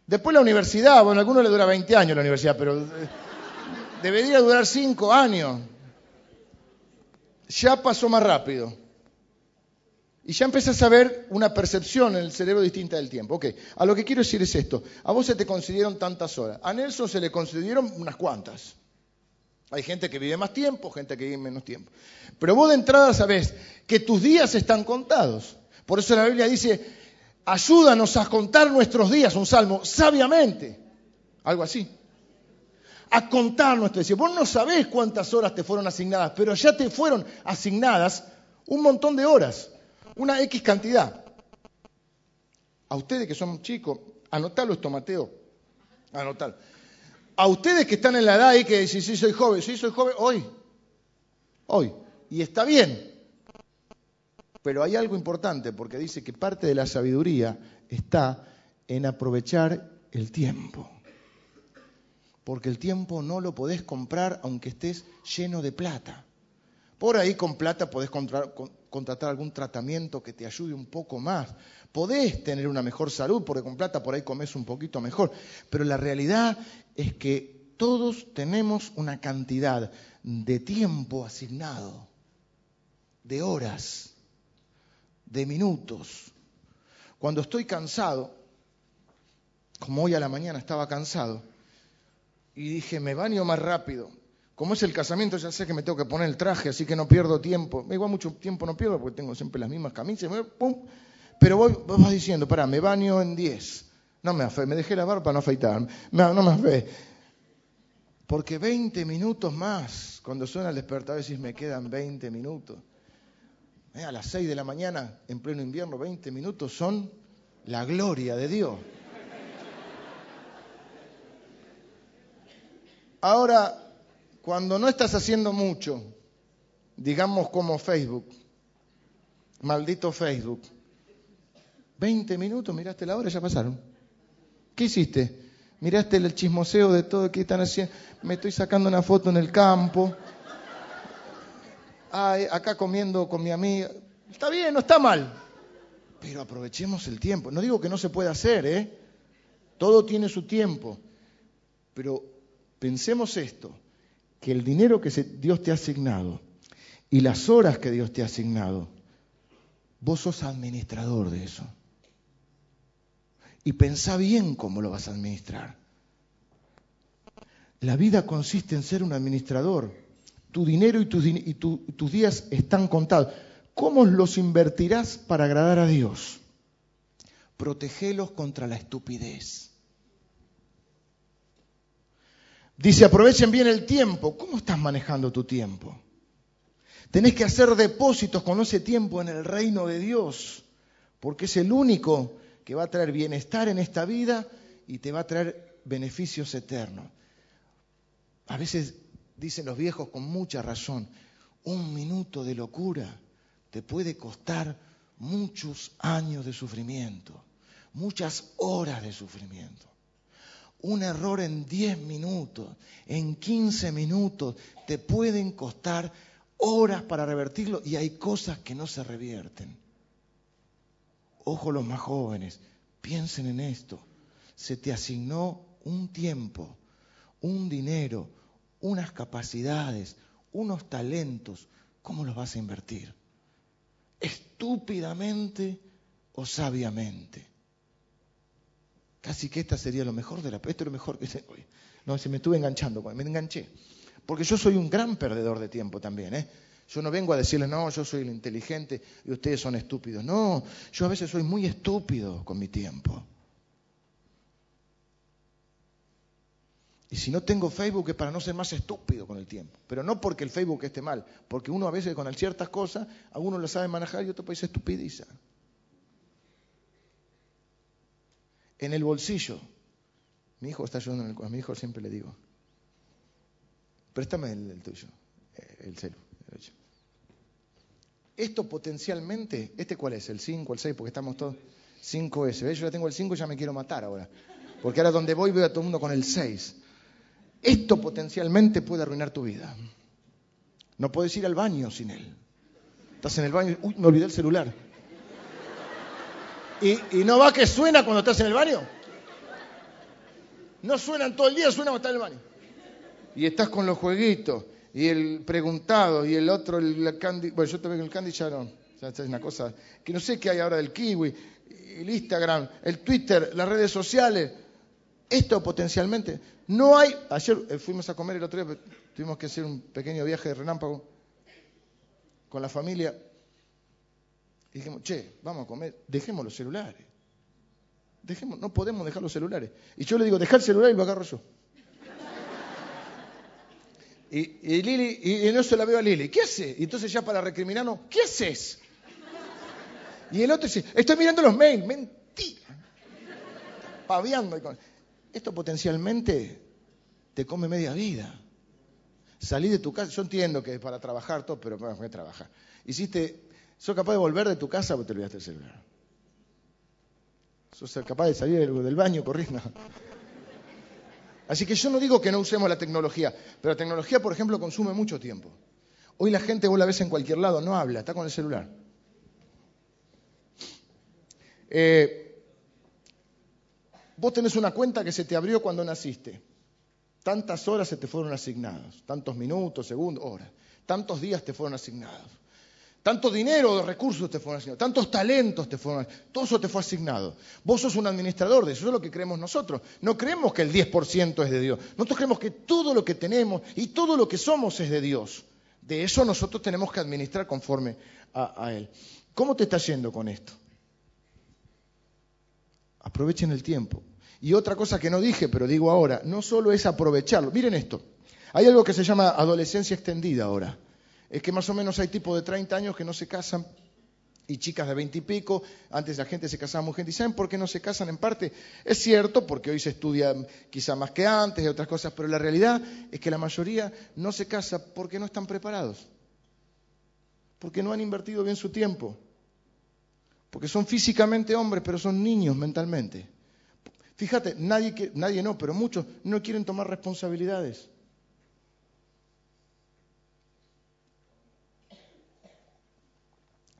Después la universidad, bueno, a algunos le dura 20 años la universidad, pero eh, debería durar 5 años. Ya pasó más rápido. Y ya empezás a ver una percepción en el cerebro distinta del tiempo. Ok, a lo que quiero decir es esto. A vos se te concedieron tantas horas. A Nelson se le concedieron unas cuantas. Hay gente que vive más tiempo, gente que vive menos tiempo. Pero vos de entrada sabés que tus días están contados. Por eso la Biblia dice, ayúdanos a contar nuestros días, un salmo, sabiamente, algo así. A contar nuestros días. Vos no sabés cuántas horas te fueron asignadas, pero ya te fueron asignadas un montón de horas, una X cantidad. A ustedes que son chicos, anotalo esto, Mateo, anotalo. A ustedes que están en la edad y que dicen, sí, soy joven, sí, soy joven, hoy, hoy. Y está bien, pero hay algo importante porque dice que parte de la sabiduría está en aprovechar el tiempo. Porque el tiempo no lo podés comprar aunque estés lleno de plata. Por ahí con plata podés contratar algún tratamiento que te ayude un poco más. Podés tener una mejor salud porque con plata por ahí comes un poquito mejor. Pero la realidad es que todos tenemos una cantidad de tiempo asignado, de horas de minutos. Cuando estoy cansado, como hoy a la mañana estaba cansado, y dije, me baño más rápido. Como es el casamiento, ya sé que me tengo que poner el traje, así que no pierdo tiempo. Igual mucho tiempo no pierdo porque tengo siempre las mismas camisas. ¡pum! Pero voy, vas diciendo, pará, me baño en 10. No me afé, me dejé la barba para no afeitar. No, me afé. Porque 20 minutos más, cuando suena el despertador, decís, me quedan 20 minutos. Eh, a las 6 de la mañana, en pleno invierno, 20 minutos son la gloria de Dios. Ahora, cuando no estás haciendo mucho, digamos como Facebook, maldito Facebook, 20 minutos, miraste la hora, ya pasaron. ¿Qué hiciste? Miraste el chismoseo de todo que están haciendo. Me estoy sacando una foto en el campo acá comiendo con mi amiga. Está bien, no está mal. Pero aprovechemos el tiempo. No digo que no se pueda hacer, ¿eh? Todo tiene su tiempo. Pero pensemos esto, que el dinero que Dios te ha asignado y las horas que Dios te ha asignado, vos sos administrador de eso. Y pensá bien cómo lo vas a administrar. La vida consiste en ser un administrador. Tu dinero y, tus días están contados. ¿Cómo los invertirás para agradar a Dios? Protegelos contra la estupidez. Dice, aprovechen bien el tiempo. ¿Cómo estás manejando tu tiempo? Tenés que hacer depósitos con ese tiempo en el reino de Dios, porque es el único que va a traer bienestar en esta vida y te va a traer beneficios eternos. A veces dicen los viejos con mucha razón, un minuto de locura te puede costar muchos años de sufrimiento, muchas horas de sufrimiento. Un error en 10 minutos, en 15 minutos, te pueden costar horas para revertirlo y hay cosas que no se revierten. Ojo los más jóvenes, piensen en esto. Se te asignó un tiempo, un dinero, unas capacidades, unos talentos. ¿Cómo los vas a invertir? ¿Estúpidamente o sabiamente? Casi que esta sería lo mejor de la... Esto es lo mejor que se... No, se me estuve enganchando, me enganché. Porque yo soy un gran perdedor de tiempo también, ¿eh? Yo no vengo a decirles, no, yo soy el inteligente y ustedes son estúpidos. No, yo a veces soy muy estúpido con mi tiempo. Y si no tengo Facebook es para no ser más estúpido con el tiempo. Pero no porque el Facebook esté mal, porque uno a veces con ciertas cosas, a uno lo sabe manejar y otro país estupidiza. En el bolsillo. Mi hijo está ayudando en el A mi hijo siempre le digo, préstame el, tuyo, eh, el celu. Esto potencialmente, ¿este cuál es? ¿El 5, el 6? Porque estamos todos 5S. ¿Ves? Yo ya tengo el 5 y ya me quiero matar ahora. Porque ahora donde voy veo a todo el mundo con el 6. Esto potencialmente puede arruinar tu vida. No puedes ir al baño sin él. Estás en el baño, uy, me olvidé el celular. ¿Y, y no va que suena cuando estás en el baño? No suenan todo el día, suena cuando estás en el baño. Y estás con los jueguitos, y el preguntado, y el otro, el candy. Bueno, yo te veo el candy ya no. Es una cosa. Que no sé qué hay ahora del kiwi, el Instagram, el Twitter, las redes sociales. Esto potencialmente. No hay. Ayer eh, fuimos a comer el otro día, tuvimos que hacer un pequeño viaje de relámpago con la familia. Y dijimos, che, vamos a comer, dejemos los celulares. Dejemos, no podemos dejar los celulares. Y yo le digo, deja el celular y lo agarro yo. Y, Lili, y, no se la veo a Lili, ¿qué hace? Y entonces ya para recriminarnos, ¿qué haces? Y el otro dice, estoy mirando los mails, mentira. Paviando. Esto potencialmente te come media vida. Salí de tu casa, yo entiendo que es para trabajar todo, pero voy a trabajar. Hiciste, sos capaz de volver de tu casa porque te olvidaste el celular. Sos capaz de salir del, baño corriendo. Así que yo no digo que no usemos la tecnología, pero la tecnología, por ejemplo, consume mucho tiempo. Hoy la gente, vos la ves en cualquier lado, no habla, está con el celular. Eh, Vos tenés una cuenta que se te abrió cuando naciste. Tantas horas se te fueron asignadas, tantos minutos, segundos, horas. Tantos días te fueron asignados. Tanto dinero o recursos te fueron asignados, tantos talentos te fueron asignados, todo eso te fue asignado. Vos sos un administrador de eso, eso es lo que creemos nosotros. No creemos que el 10% es de Dios, nosotros creemos que todo lo que tenemos y todo lo que somos es de Dios. De eso nosotros tenemos que administrar conforme a, a Él. ¿Cómo te está yendo con esto? Aprovechen el tiempo. Y otra cosa que no dije, pero digo ahora, no solo es aprovecharlo. Miren esto. Hay algo que se llama adolescencia extendida ahora. Es que más o menos hay tipos de 30 años que no se casan y chicas de 20 y pico. Antes la gente se casaba muy gente. ¿Y saben por qué no se casan en parte? Es cierto, porque hoy se estudia quizá más que antes y otras cosas, pero la realidad es que la mayoría no se casa porque no están preparados. Porque no han invertido bien su tiempo. Porque son físicamente hombres, pero son niños mentalmente. Fíjate, nadie, nadie no, pero muchos no quieren tomar responsabilidades.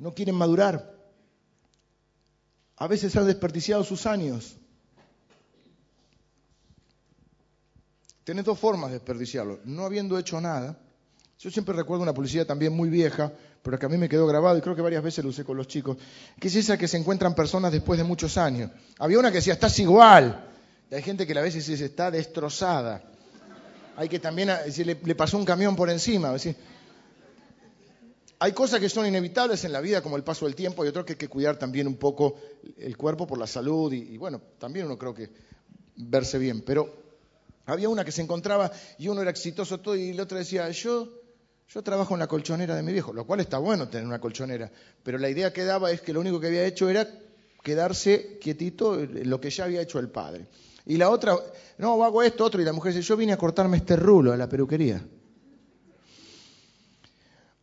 No quieren madurar. A veces han desperdiciado sus años. Tienes dos formas de desperdiciarlo. No habiendo hecho nada. Yo siempre recuerdo una publicidad también muy vieja, pero que a mí me quedó grabado y creo que varias veces lo usé con los chicos, que es esa que se encuentran personas después de muchos años. Había una que decía, estás igual. Y hay gente que a veces dice, está destrozada. Hay que también, si le, pasó un camión por encima. Hay cosas que son inevitables en la vida, como el paso del tiempo, y otras que hay que cuidar también un poco el cuerpo por la salud, y, bueno, también uno creo que verse bien. Pero había una que se encontraba y uno era exitoso todo, y el otro decía, yo, yo trabajo en la colchonera de mi viejo, lo cual está bueno tener una colchonera, pero la idea que daba es que lo único que había hecho era quedarse quietito lo que ya había hecho el padre. Y la otra, no, hago esto, otro, y la mujer dice, yo vine a cortarme este rulo a la peluquería.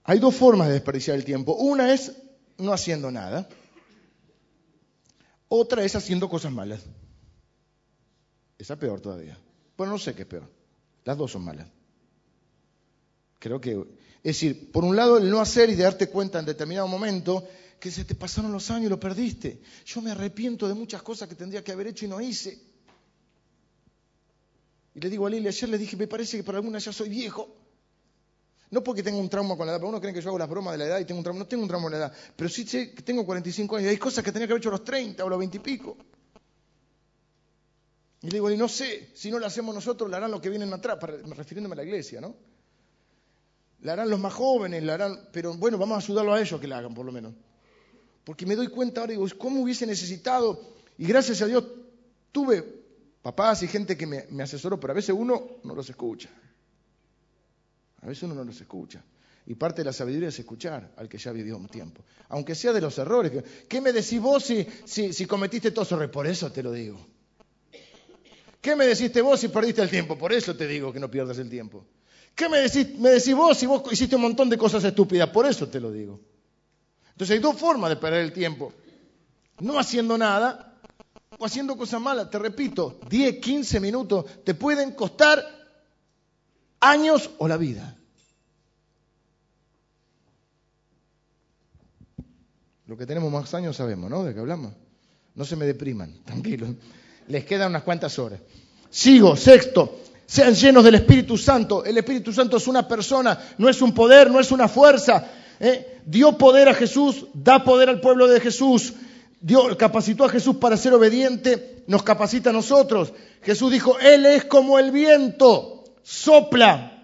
Hay dos formas de desperdiciar el tiempo. Una es no haciendo nada. Otra es haciendo cosas malas. Esa es peor todavía. Bueno, no sé qué es peor. Las dos son malas. Creo que, es decir, por un lado el no hacer y de darte cuenta en determinado momento que se te pasaron los años y lo perdiste. Yo me arrepiento de muchas cosas que tendría que haber hecho y no hice. Y le digo a Lili, ayer le dije, me parece que para algunas ya soy viejo. No porque tenga un trauma con la edad, porque uno cree que yo hago las bromas de la edad y tengo un trauma. No tengo un trauma con la edad, pero sí sé que tengo 45 años y hay cosas que tenía que haber hecho a los 30 o los 20 y pico. Y le digo, y no sé, si no lo hacemos nosotros, lo harán los que vienen atrás, refiriéndome a la iglesia, ¿no? La harán los más jóvenes, la harán, pero bueno, vamos a ayudarlo a ellos que la hagan, por lo menos. Porque me doy cuenta ahora, digo, ¿cómo hubiese necesitado? Y gracias a Dios tuve papás y gente que me, asesoró, pero a veces uno no los escucha. A veces uno no los escucha. Y parte de la sabiduría es escuchar al que ya vivió un tiempo. Aunque sea de los errores. ¿Qué me decís vos si, si, cometiste todos errores? Por eso te lo digo. ¿Qué me deciste vos si perdiste el tiempo? Por eso te digo que no pierdas el tiempo. ¿Qué me decís, me decís vos si vos hiciste un montón de cosas estúpidas? Por eso te lo digo. Entonces hay dos formas de perder el tiempo. No haciendo nada o haciendo cosas malas. Te repito, 10, 15 minutos te pueden costar años o la vida. Lo que tenemos más años sabemos, ¿no? De qué hablamos. No se me depriman, tranquilos. Les quedan unas cuantas horas. Sigo, sexto, sean llenos del Espíritu Santo. El Espíritu Santo es una persona, no es un poder, no es una fuerza. ¿eh? Dio poder a Jesús, da poder al pueblo de Jesús. Dios capacitó a Jesús para ser obediente, nos capacita a nosotros. Jesús dijo, Él es como el viento, sopla.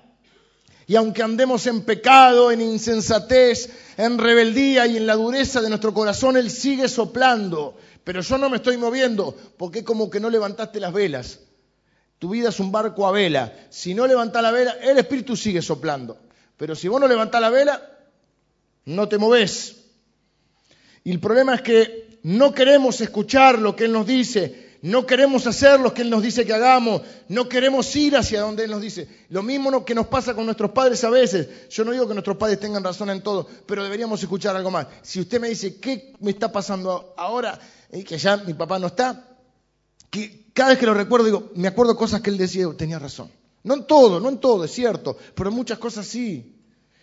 Y aunque andemos en pecado, en insensatez, en rebeldía y en la dureza de nuestro corazón, Él sigue soplando. Pero yo no me estoy moviendo porque como que no levantaste las velas. Tu vida es un barco a vela. Si no levantás la vela, el Espíritu sigue soplando. Pero si vos no levantás la vela, no te moves. Y el problema es que no queremos escuchar lo que Él nos dice, no queremos hacer lo que Él nos dice que hagamos, no queremos ir hacia donde Él nos dice. Lo mismo que nos pasa con nuestros padres a veces. Yo no digo que nuestros padres tengan razón en todo, pero deberíamos escuchar algo más. Si usted me dice, ¿qué me está pasando ahora? Eh, que ya mi papá no está, que cada vez que lo recuerdo digo, me acuerdo cosas que Él decía, tenía razón. No en todo, no en todo, es cierto, pero en muchas cosas sí.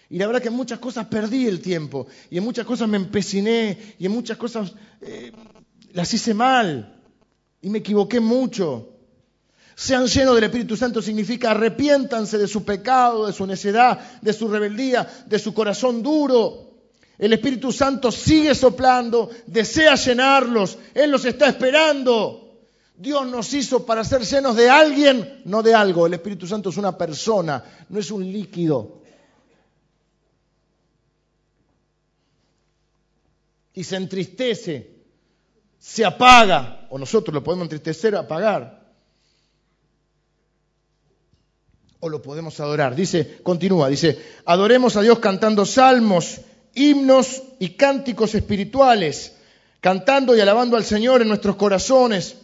Y la verdad que en muchas cosas perdí el tiempo, y en muchas cosas me empeciné, y en muchas cosas eh, las hice mal, y me equivoqué mucho. Sean llenos del Espíritu Santo significa arrepiéntanse de su pecado, de su necedad, de su rebeldía, de su corazón duro. El Espíritu Santo sigue soplando, desea llenarlos, Él los está esperando. Dios nos hizo para ser llenos de alguien, no de algo. El Espíritu Santo es una persona, no es un líquido. y se entristece, se apaga, o nosotros lo podemos entristecer, apagar, o lo podemos adorar. Dice, continúa, dice, adoremos a Dios cantando salmos, himnos y cánticos espirituales, cantando y alabando al Señor en nuestros corazones.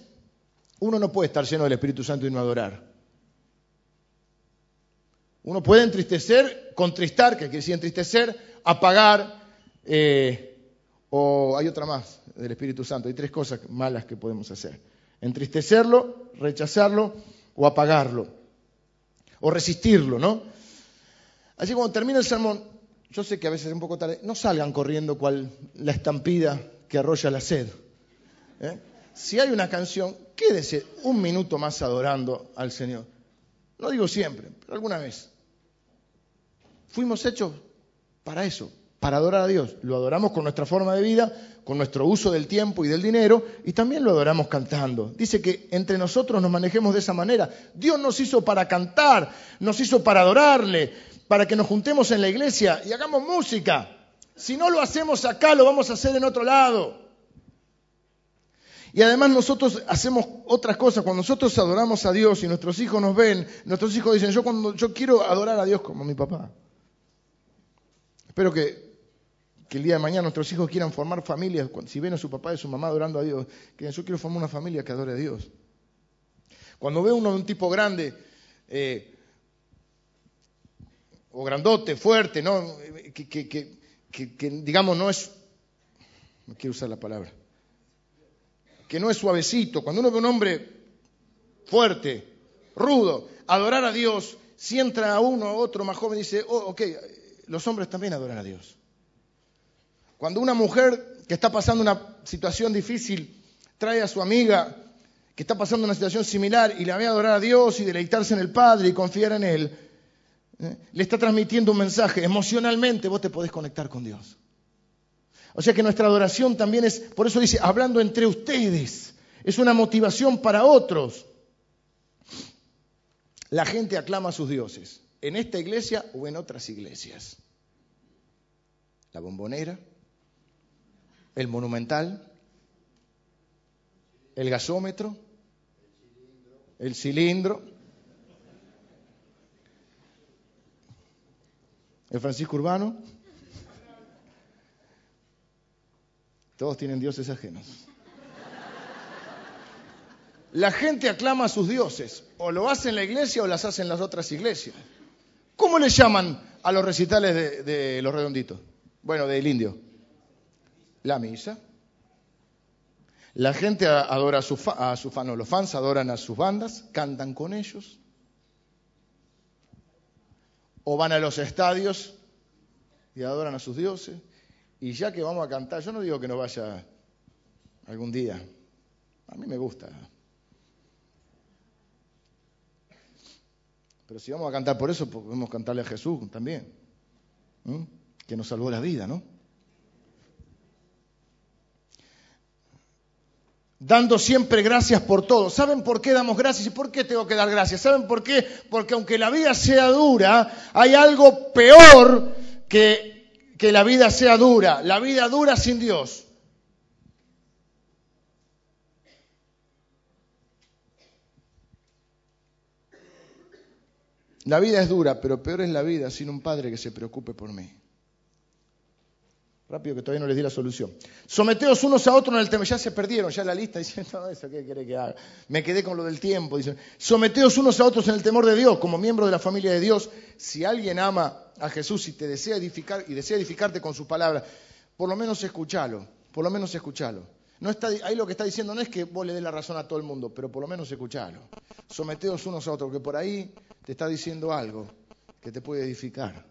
Uno no puede estar lleno del Espíritu Santo y no adorar. Uno puede entristecer, contristar, que quiere decir entristecer, apagar, eh, o hay otra más del Espíritu Santo. Hay tres cosas malas que podemos hacer. Entristecerlo, rechazarlo o apagarlo. O resistirlo, ¿no? Así como termina el sermón, yo sé que a veces es un poco tarde, no salgan corriendo cual la estampida que arrolla la sed. ¿eh? Si hay una canción, quédese un minuto más adorando al Señor. No digo siempre, pero alguna vez. Fuimos hechos para eso, para adorar a Dios. Lo adoramos con nuestra forma de vida, con nuestro uso del tiempo y del dinero, y también lo adoramos cantando. Dice que entre nosotros nos manejemos de esa manera. Dios nos hizo para cantar, nos hizo para adorarle, para que nos juntemos en la iglesia y hagamos música. Si no lo hacemos acá, lo vamos a hacer en otro lado. Y además nosotros hacemos otras cosas. Cuando nosotros adoramos a Dios y nuestros hijos nos ven, nuestros hijos dicen, yo, cuando, yo quiero adorar a Dios como mi papá. Espero que, el día de mañana nuestros hijos quieran formar familias. Si ven a su papá y a su mamá adorando a Dios, que yo quiero formar una familia que adore a Dios. Cuando ve uno de un tipo grande, eh, o grandote, fuerte, ¿no? Que, que, que, digamos no es, no quiero usar la palabra, que no es suavecito. Cuando uno ve un hombre fuerte, rudo, adorar a Dios, si entra uno o otro más joven dice, oh, ok, los hombres también adoran a Dios. Cuando una mujer que está pasando una situación difícil trae a su amiga que está pasando una situación similar y la ve adorar a Dios y deleitarse en el Padre y confiar en Él, ¿eh? le está transmitiendo un mensaje. Emocionalmente vos te podés conectar con Dios. O sea que nuestra adoración también es, por eso dice, hablando entre ustedes, es una motivación para otros. La gente aclama a sus dioses, en esta iglesia o en otras iglesias. La bombonera, el monumental, el gasómetro, el cilindro, el Francisco Urbano. Todos tienen dioses ajenos. La gente aclama a sus dioses, o lo hace en la iglesia o las hace en las otras iglesias. ¿Cómo le llaman a los recitales de, los redonditos? Bueno, del indio. La misa. La gente adora a sus su fan, los fans adoran a sus bandas, cantan con ellos. O van a los estadios y adoran a sus dioses. Y ya que vamos a cantar, yo no digo que no vaya algún día. A mí me gusta. Pero si vamos a cantar por eso, podemos cantarle a Jesús también, que nos salvó la vida, ¿no? Dando siempre gracias por todo. ¿Saben por qué damos gracias y por qué tengo que dar gracias? ¿Saben por qué? Porque aunque la vida sea dura, hay algo peor que que la vida sea dura. La vida dura sin Dios. La vida es dura, pero peor es la vida sin un padre que se preocupe por mí. Rápido que todavía no les di la solución. Someteos unos a otros en el tema. Ya se perdieron, ya la lista dice, no, eso qué quiere que haga. Me quedé con lo del tiempo. Dice, someteos unos a otros en el temor de Dios, como miembro de la familia de Dios. Si alguien ama a Jesús y te desea edificar y desea edificarte con su palabra, por lo menos escúchalo, por lo menos escúchalo. No está, ahí lo que está diciendo no es que vos le des la razón a todo el mundo, pero por lo menos escuchalo. Someteos unos a otros, que por ahí te está diciendo algo que te puede edificar.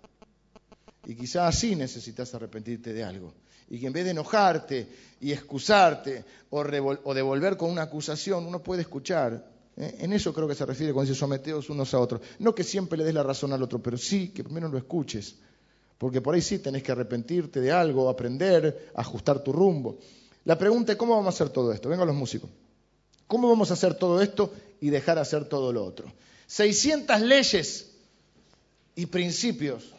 Y quizás así necesitas arrepentirte de algo. Y que en vez de enojarte y excusarte o, devolver con una acusación, uno puede escuchar. ¿eh? En eso creo que se refiere cuando dice someteos unos a otros. No que siempre le des la razón al otro, pero sí que primero lo escuches. Porque por ahí sí tenés que arrepentirte de algo, aprender, ajustar tu rumbo. La pregunta es, ¿cómo vamos a hacer todo esto? Vengan los músicos. ¿Cómo vamos a hacer todo esto y dejar hacer todo lo otro? 600 leyes y principios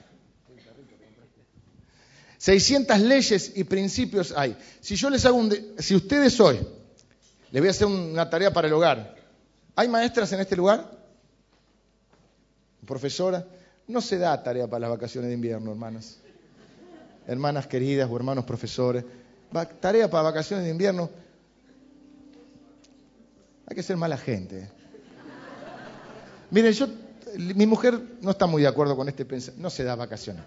600 leyes y principios hay. Si yo les hago un... si ustedes hoy, les voy a hacer una tarea para el hogar. ¿Hay maestras en este lugar? ¿Profesora? No se da tarea para las vacaciones de invierno, hermanas. Hermanas queridas o hermanos profesores. tarea para vacaciones de invierno. Hay que ser mala gente. Miren, yo, mi mujer no está muy de acuerdo con este pensamiento. No se da vacaciones.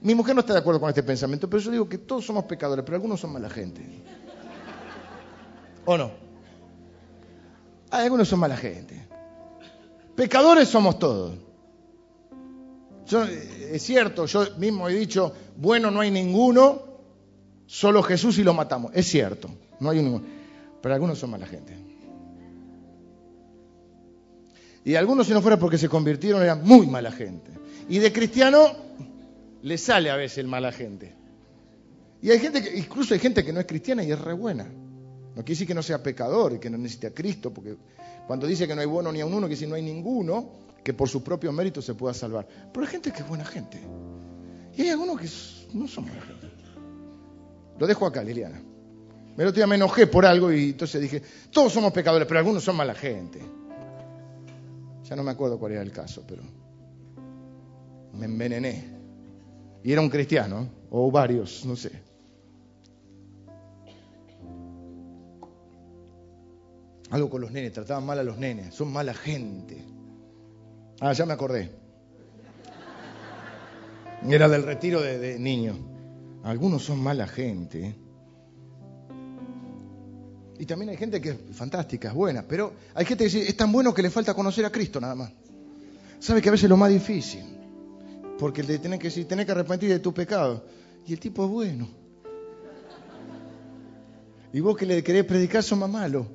Mi mujer no está de acuerdo con este pensamiento, pero yo digo que todos somos pecadores, pero algunos son mala gente. ¿O no? Algunos son mala gente. Pecadores somos todos. Eh, es cierto, yo mismo he dicho, bueno no hay ninguno, solo Jesús y lo matamos. Es cierto, no hay ninguno. Pero algunos son mala gente. Y algunos, si no fuera porque se convirtieron, eran muy mala gente. Y de cristiano, le sale a veces el mala gente. Y hay gente que, incluso hay gente que no es cristiana y es re buena. No quiere decir que no sea pecador y que no necesite a Cristo, porque cuando dice que no hay bueno ni a un uno, quiere decir no hay ninguno que por su propio mérito se pueda salvar. Pero hay gente que es buena gente. Y hay algunos que no son buena gente. Lo dejo acá, Liliana. Me lo me enojé por algo y entonces dije, todos somos pecadores, pero algunos son mala gente. Ya no me acuerdo cuál era el caso, pero me envenené. Y era un cristiano, o varios, no sé. Algo con los nenes, trataban mal a los nenes, son mala gente. Ah, ya me acordé. Era del retiro de, de niños. Algunos son mala gente. Y también hay gente que es fantástica, es buena, pero hay gente que dice, es tan bueno que le falta conocer a Cristo nada más. ¿Sabe que a veces es lo más difícil? Porque te tenés que decir, que arrepentir de tu pecado. Y el tipo es bueno. Y vos que le querés predicar son más malos.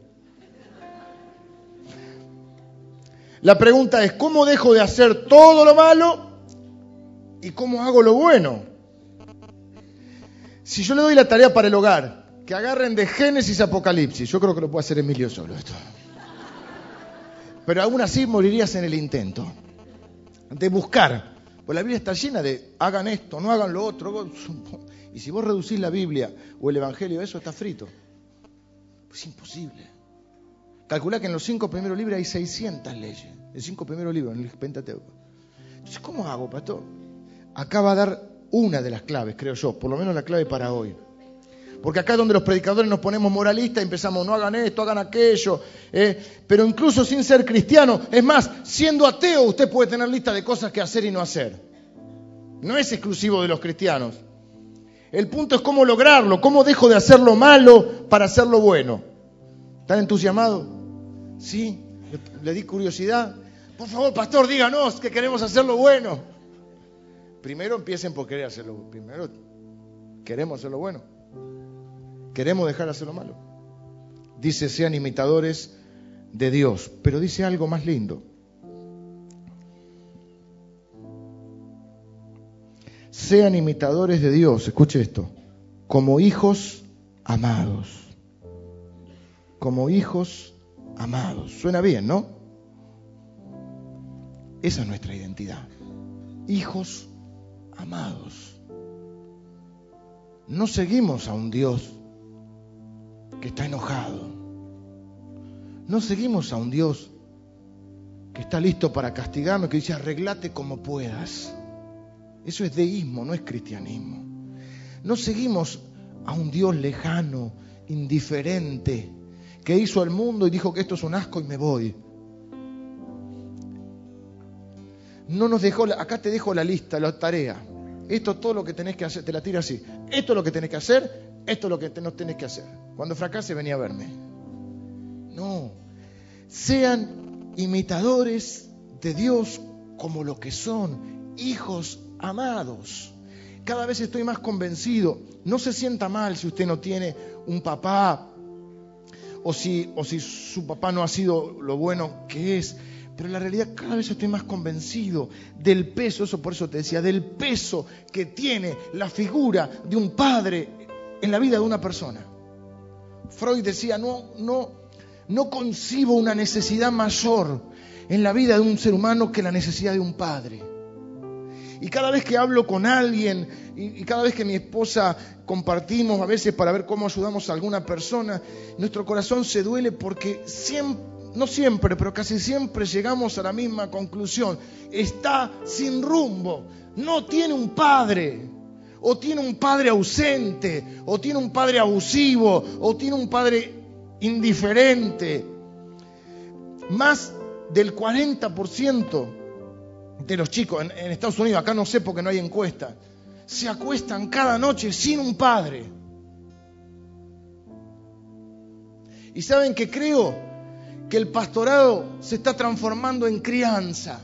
La pregunta es, ¿cómo dejo de hacer todo lo malo y cómo hago lo bueno? Si yo le doy la tarea para el hogar, que agarren de Génesis a Apocalipsis, yo creo que lo puede hacer Emilio solo esto. Pero aún así morirías en el intento de buscar. Pues la Biblia está llena de hagan esto, no hagan lo otro. Y si vos reducís la Biblia o el Evangelio, eso está frito. Es imposible. Calcula que en los cinco primeros libros hay 600 leyes. En cinco primeros libros, en el Pentateuco. Entonces, ¿cómo hago, pastor? Acá va a dar una de las claves, creo yo, por lo menos la clave para hoy. Porque acá es donde los predicadores nos ponemos moralistas y empezamos, no hagan esto, hagan aquello. Eh, pero incluso sin ser cristiano, es más, siendo ateo usted puede tener lista de cosas que hacer y no hacer. No es exclusivo de los cristianos. El punto es cómo lograrlo, cómo dejo de hacer lo malo para hacer lo bueno. ¿Están entusiasmados? Sí, le, di curiosidad. Por favor, pastor, díganos que queremos hacer lo bueno. Primero empiecen por querer hacerlo. Primero queremos hacer lo bueno. Queremos dejar de hacer lo malo. Dice, sean imitadores de Dios. Pero dice algo más lindo. Sean imitadores de Dios, escuche esto, como hijos amados. Como hijos amados. Suena bien, ¿no? Esa es nuestra identidad. Hijos amados. No seguimos a un Dios que está enojado. No seguimos a un Dios que está listo para castigarnos, que dice arreglate como puedas. Eso es deísmo, no es cristianismo. No seguimos a un Dios lejano, indiferente, que hizo al mundo y dijo que esto es un asco y me voy. No nos dejó, acá te dejo la lista, la tarea. Esto es todo lo que tenés que hacer, te la tira así. Esto es lo que tenés que hacer, esto es lo que no tenés que hacer. Cuando fracase, venía a verme. No. Sean imitadores de Dios como lo que son, hijos amados. Cada vez estoy más convencido. No se sienta mal si usted no tiene un papá o si, o si su papá no ha sido lo bueno que es. Pero en la realidad cada vez estoy más convencido del peso, eso por eso te decía, del peso que tiene la figura de un padre en la vida de una persona. Freud decía, no, no, no concibo una necesidad mayor en la vida de un ser humano que la necesidad de un padre. Y cada vez que hablo con alguien y, cada vez que mi esposa compartimos a veces para ver cómo ayudamos a alguna persona, nuestro corazón se duele porque siempre, no siempre, pero casi siempre llegamos a la misma conclusión. Está sin rumbo, no tiene un padre o tiene un padre ausente, o tiene un padre abusivo, o tiene un padre indiferente. Más del 40% de los chicos en, Estados Unidos, acá no sé porque no hay encuesta, se acuestan cada noche sin un padre. Y saben que creo que el pastorado se está transformando en crianza,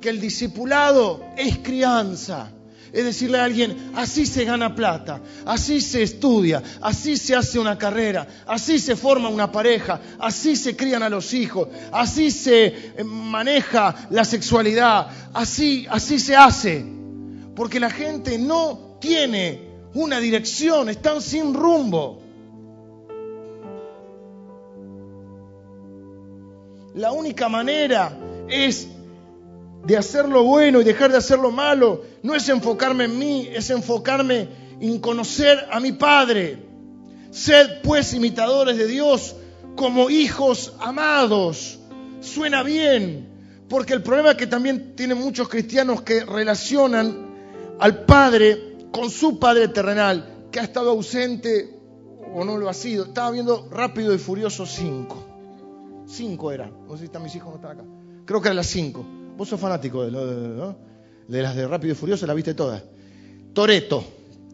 que el discipulado es crianza es decirle a alguien, así se gana plata, así se estudia, así se hace una carrera, así se forma una pareja, así se crían a los hijos, así se eh, maneja la sexualidad, así, así se hace. Porque la gente no tiene una dirección, están sin rumbo. La única manera es de hacer lo bueno y dejar de hacer lo malo. No es enfocarme en mí, es enfocarme en conocer a mi Padre. Sed pues imitadores de Dios como hijos amados. Suena bien, porque el problema es que también tienen muchos cristianos que relacionan al Padre con su Padre terrenal, que ha estado ausente o no lo ha sido. Estaba viendo Rápido y Furioso 5. 5 era. No sé si están mis hijos no están acá. Creo que era las 5. Vos sos fanático de, lo, las de Rápido y Furioso, las viste todas. Toreto.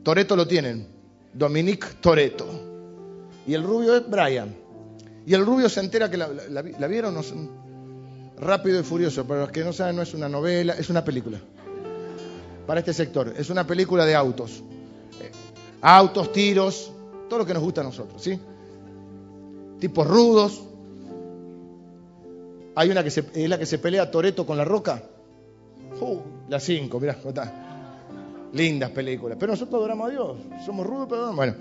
Toreto lo tienen. Dominique Toreto. Y el rubio es Brian. Y el rubio se entera que la, vieron. Rápido y Furioso. Para los que no saben, no es una novela, es una película. Para este sector. Es una película de autos. Eh, autos, tiros, todo lo que nos gusta a nosotros, ¿sí? Tipos rudos, hay una que se, es la que se pelea Toreto con la roca. Uh, la 5, mirá, está. Lindas películas. Pero nosotros adoramos a Dios. Somos rudos, pero bueno.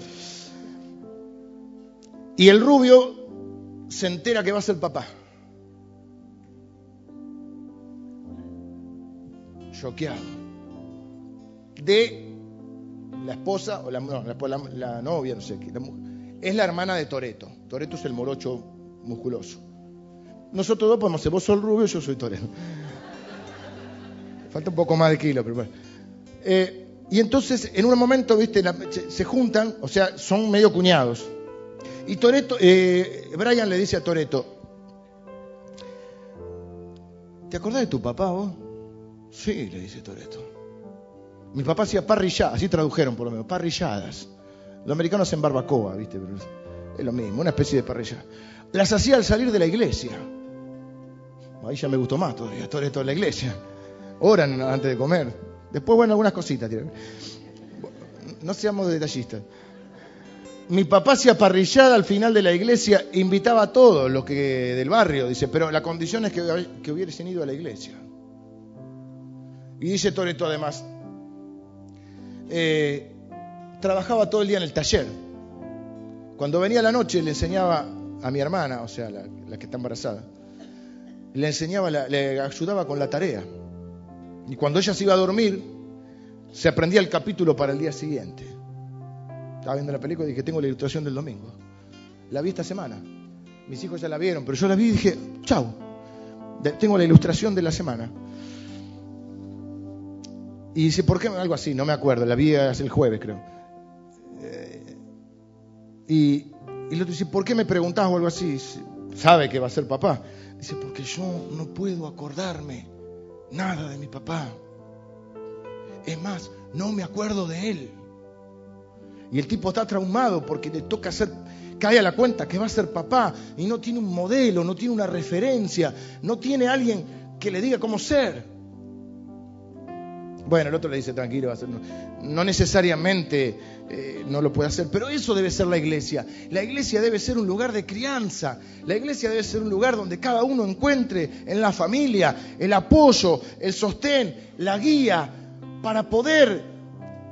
Y el rubio se entera que va a ser papá. Choqueado. De la esposa, o la, no, la, novia, no sé qué. Es la hermana de Toreto. Toreto es el morocho musculoso. Nosotros dos podemos ser, vos sos rubio yo soy torero. Falta un poco más de kilo, pero bueno. Eh, y entonces, en un momento, viste, se juntan, o sea, son medio cuñados. Y Toreto, eh, Brian le dice a Toreto, ¿te acordás de tu papá vos? Sí, le dice Toreto. Mi papá hacía parrilladas, así tradujeron por lo menos, parrilladas. Los americanos hacen barbacoa, viste, pero es lo mismo, una especie de parrillada. Las hacía al salir de la iglesia. Ahí ya me gustó más todavía, todo esto de la iglesia. Oran antes de comer. Después, bueno, algunas cositas. No seamos detallistas. Mi papá hacía parrillada al final de la iglesia, invitaba a todos los que del barrio, dice, pero la condición es que, que hubiesen ido a la iglesia. Y dice Toreto además, eh, trabajaba todo el día en el taller. Cuando venía la noche le enseñaba a mi hermana, o sea, la que está embarazada, le enseñaba, le ayudaba con la tarea. Y cuando ella se iba a dormir, se aprendía el capítulo para el día siguiente. Estaba viendo la película y dije, tengo la ilustración del domingo. La vi esta semana. Mis hijos ya la vieron, pero yo la vi y dije, chau, tengo la ilustración de la semana. Y dice, ¿por qué? Algo así, no me acuerdo, la vi hace el jueves, creo. Eh, y, y el otro dice, ¿por qué me preguntás o algo así? Sabe que va a ser papá. Dice, porque yo no puedo acordarme nada de mi papá. Es más, no me acuerdo de él. Y el tipo está traumado porque le toca hacer, cae a la cuenta que va a ser papá y no tiene un modelo, no tiene una referencia, no tiene alguien que le diga cómo ser. Bueno, el otro le dice, tranquilo, no, necesariamente eh, no lo puede hacer, pero eso debe ser la iglesia. La iglesia debe ser un lugar de crianza, la iglesia debe ser un lugar donde cada uno encuentre en la familia el apoyo, el sostén, la guía, para poder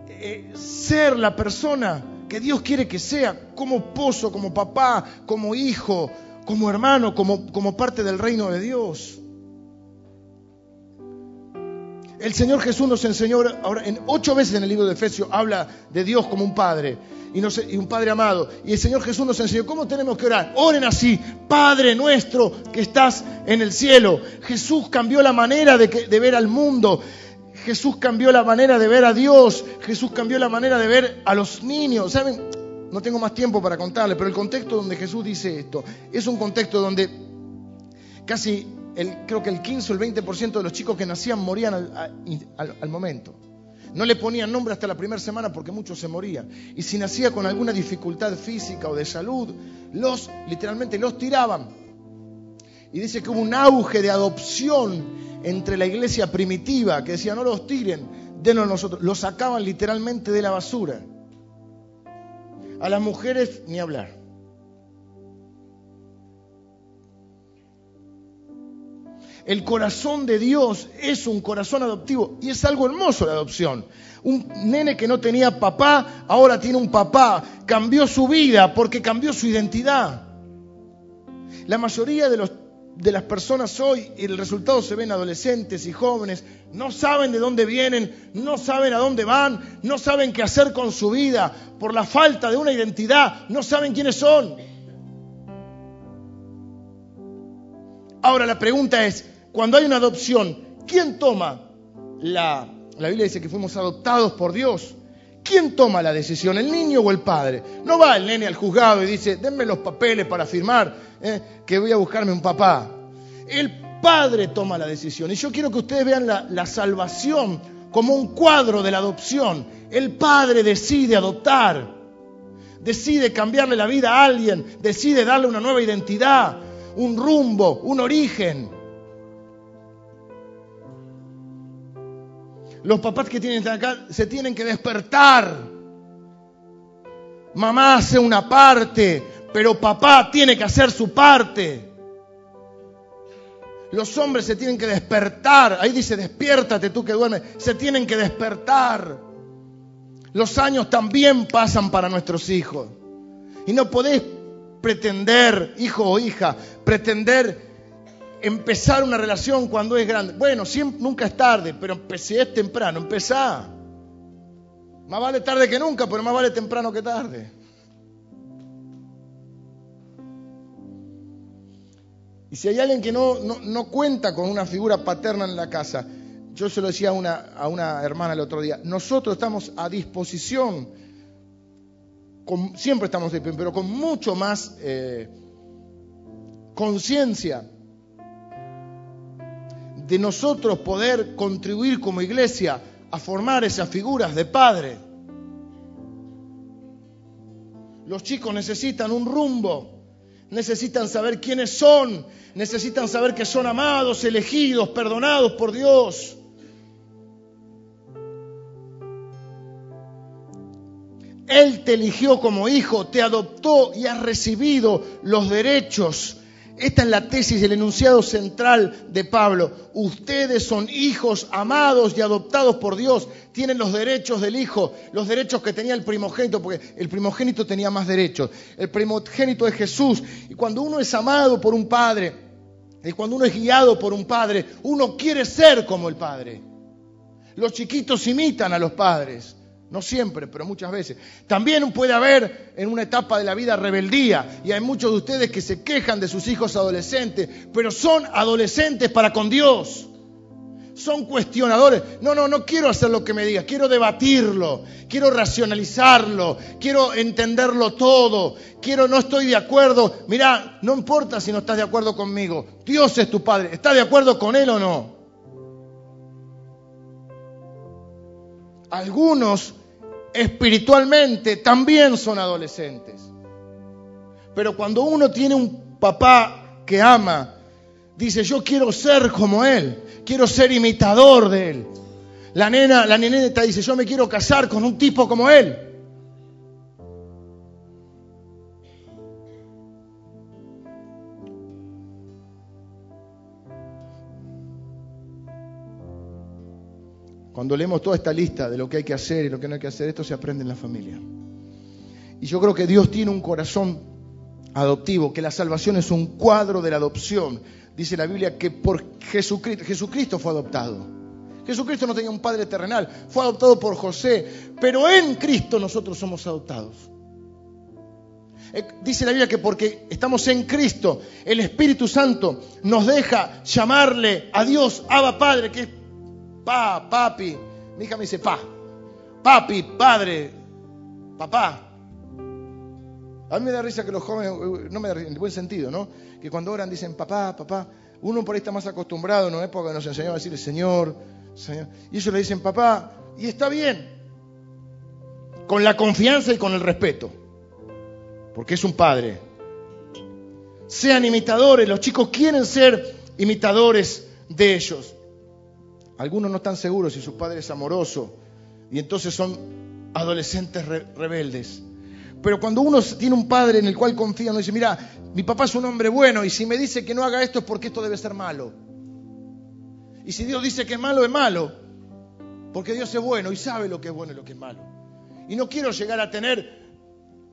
eh, ser la persona que Dios quiere que sea, como pozo, como papá, como hijo, como hermano, como parte del reino de Dios. El Señor Jesús nos enseñó, ahora en ocho veces en el libro de Efesios habla de Dios como un Padre y, un Padre amado. Y el Señor Jesús nos enseñó cómo tenemos que orar. Oren así, Padre nuestro que estás en el cielo. Jesús cambió la manera de, de ver al mundo. Jesús cambió la manera de ver a Dios. Jesús cambió la manera de ver a los niños. ¿Saben? No tengo más tiempo para contarles, pero el contexto donde Jesús dice esto es un contexto donde casi creo que el 15 o el 20% de los chicos que nacían morían al, momento. No le ponían nombre hasta la primera semana porque muchos se morían. Y si nacía con alguna dificultad física o de salud, los literalmente los tiraban. Y dice que hubo un auge de adopción entre la iglesia primitiva que decía no los tiren, denos nosotros. Los sacaban literalmente de la basura. A las mujeres ni hablar. El corazón de Dios es un corazón adoptivo y es algo hermoso la adopción. Un nene que no tenía papá, ahora tiene un papá. Cambió su vida porque cambió su identidad. La mayoría de, las personas hoy, el resultado se ven adolescentes y jóvenes, no saben de dónde vienen, no saben a dónde van, no saben qué hacer con su vida por la falta de una identidad, no saben quiénes son. Ahora la pregunta es, cuando hay una adopción, ¿quién toma la... La Biblia dice que fuimos adoptados por Dios. ¿Quién toma la decisión, el niño o el padre? No va el nene al juzgado y dice, denme los papeles para firmar, eh, que voy a buscarme un papá. El padre toma la decisión. Y yo quiero que ustedes vean la, la salvación como un cuadro de la adopción. El padre decide adoptar, decide cambiarle la vida a alguien, decide darle una nueva identidad, un rumbo, un origen. Los papás que tienen acá se tienen que despertar. Mamá hace una parte, pero papá tiene que hacer su parte. Los hombres se tienen que despertar. Ahí dice, despiértate tú que duermes. Se tienen que despertar. Los años también pasan para nuestros hijos. Y no podés pretender, hijo o hija, pretender empezar una relación cuando es grande. Bueno, siempre, nunca es tarde, pero si es temprano, empezá. Más vale tarde que nunca, pero más vale temprano que tarde. Y si hay alguien que no, cuenta con una figura paterna en la casa, yo se lo decía a una, a hermana el otro día, nosotros estamos a disposición, siempre estamos disposición, pero con mucho más eh, conciencia de nosotros poder contribuir como iglesia a formar esas figuras de padre. Los chicos necesitan un rumbo, necesitan saber quiénes son, necesitan saber que son amados, elegidos, perdonados por Dios. Él te eligió como hijo, te adoptó y has recibido los derechos esta es la tesis, el enunciado central de Pablo. Ustedes son hijos amados y adoptados por Dios. Tienen los derechos del hijo, los derechos que tenía el primogénito, porque el primogénito tenía más derechos. El primogénito es Jesús. Y cuando uno es amado por un padre, y cuando uno es guiado por un padre, uno quiere ser como el padre. Los chiquitos imitan a los padres. No siempre, pero muchas veces. También puede haber en una etapa de la vida rebeldía. Y hay muchos de ustedes que se quejan de sus hijos adolescentes, pero son adolescentes para con Dios. Son cuestionadores. No, no, no quiero hacer lo que me diga. Quiero debatirlo. Quiero racionalizarlo. Quiero entenderlo todo. Quiero, no estoy de acuerdo. Mira, no importa si no estás de acuerdo conmigo. Dios es tu Padre. ¿Estás de acuerdo con Él o no? Algunos espiritualmente también son adolescentes. Pero cuando uno tiene un papá que ama, dice, yo quiero ser como él, quiero ser imitador de él. La nena, la neneta dice, yo me quiero casar con un tipo como él. Cuando leemos toda esta lista de lo que hay que hacer y lo que no hay que hacer, esto se aprende en la familia. Y yo creo que Dios tiene un corazón adoptivo, que la salvación es un cuadro de la adopción. Dice la Biblia que por Jesucristo, Jesucristo fue adoptado. Jesucristo no tenía un padre terrenal, fue adoptado por José, pero en Cristo nosotros somos adoptados. Eh, dice la Biblia que porque estamos en Cristo, el Espíritu Santo nos deja llamarle a Dios, Abba Padre, que es pa, papi. Mi hija me dice pa, papi, padre, papá. A mí me da risa que los jóvenes, no me da risa, en buen sentido, ¿no? Que cuando oran dicen papá, papá. Uno por ahí está más acostumbrado en una época que nos enseñaba a decir Señor, Señor. Y ellos le dicen papá, y está bien. Con la confianza y con el respeto. Porque es un padre. Sean imitadores, los chicos quieren ser imitadores de ellos. Algunos no están seguros si su padre es amoroso y entonces son adolescentes rebeldes. Pero cuando uno tiene un padre en el cual confía, uno dice, mira, mi papá es un hombre bueno y si me dice que no haga esto es porque esto debe ser malo. Y si Dios dice que es malo, es malo. Porque Dios es bueno y sabe lo que es bueno y lo que es malo. Y no quiero llegar a tener